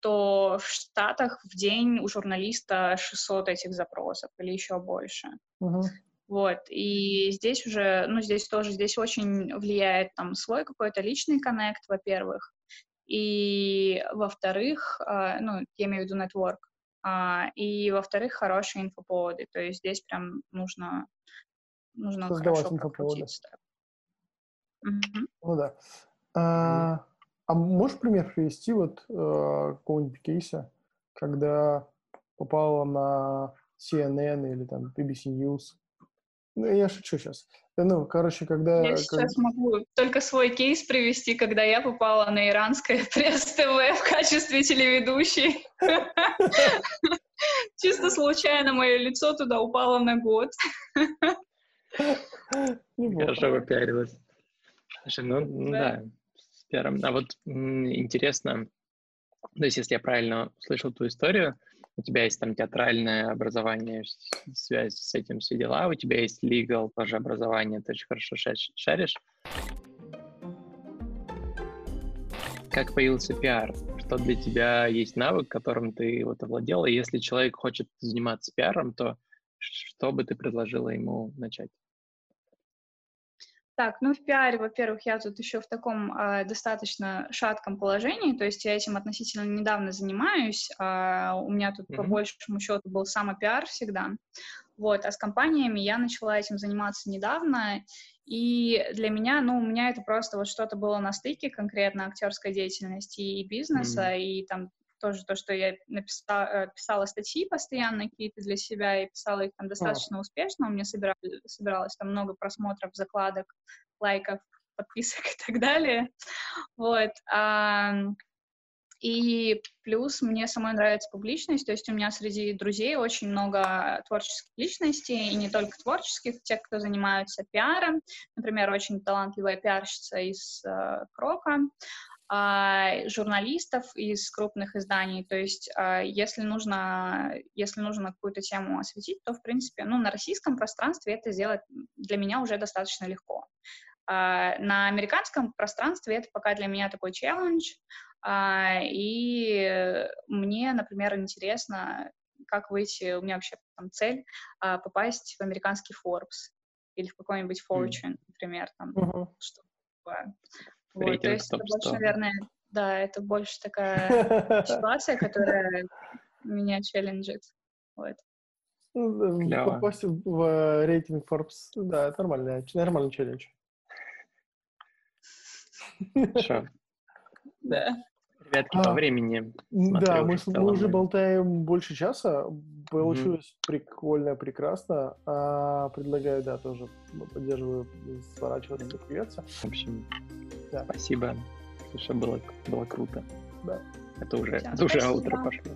то в Штатах в день у журналиста 600 этих запросов или еще больше. Uh-huh. Вот, и здесь уже, ну, здесь тоже, здесь очень влияет там свой какой-то личный коннект, во-первых, и, во-вторых, э, ну, я имею в виду network, а, и, во-вторых, хорошие инфоповоды. То есть здесь прям нужно, нужно Создавать хорошо инфоповоды. Угу. Ну да. А, а можешь пример привести вот э, какого-нибудь кейса, когда попала на CNN или там BBC News Ну, я шучу сейчас. Ну, короче, когда... Я сейчас могу только свой кейс привести, когда я попала на иранское пресс-ТВ в качестве телеведущей. Чисто случайно мое лицо туда упало на год. Хорошо попиарилась. Слушай, ну, ну да, с первым. А вот интересно, то есть, если я правильно услышал твою историю, у тебя есть там театральное образование, связь с этим все дела, у тебя есть legal тоже образование, ты очень хорошо шаришь. Как появился пиар? Что для тебя есть навык, которым ты вот овладела? И если человек хочет заниматься пиаром, то что бы ты предложила ему начать? Так, ну в пиаре, во-первых, я тут еще в таком э, достаточно шатком положении, то есть я этим относительно недавно занимаюсь, э, у меня тут mm-hmm. по большему счету был самопиар всегда, вот, а с компаниями я начала этим заниматься недавно, и для меня, ну, у меня это просто вот что-то было на стыке конкретно актерской деятельности и бизнеса, mm-hmm. и там тоже то, что я написала, э, писала статьи постоянно какие-то для себя и писала их там достаточно oh. успешно, у меня собирали, собиралось там много просмотров, закладок, лайков, подписок и так далее, вот, а, и плюс мне самой нравится публичность, то есть у меня среди друзей очень много творческих личностей, и не только творческих, тех, кто занимаются пиаром, например, очень талантливая пиарщица из э, Крока, журналистов из крупных изданий. То есть, а, если нужно, если нужно какую-то тему осветить, то, в принципе, ну, на российском пространстве это сделать для меня уже достаточно легко. А, на американском пространстве это пока для меня такой челлендж, и мне, например, интересно, как выйти, у меня вообще там цель попасть в американский Forbes или в какой-нибудь Fortune, например, там, uh-huh. что такое. Вот, то есть это больше, наверное, да, это больше такая ситуация, которая меня челленджит. Вот. Ну, попасть в э, рейтинг Forbes, да, это нормальный, нормальный челлендж. Хорошо. Да. Ребятки, по а, времени. Да, мы, мы уже болтаем больше часа. Получилось mm-hmm. прикольно, прекрасно. А, предлагаю, да, тоже поддерживаю, сворачиваться, закругляться. В общем, да. Спасибо. Слушай, было, было круто. Да. Это уже, это уже утро пошло.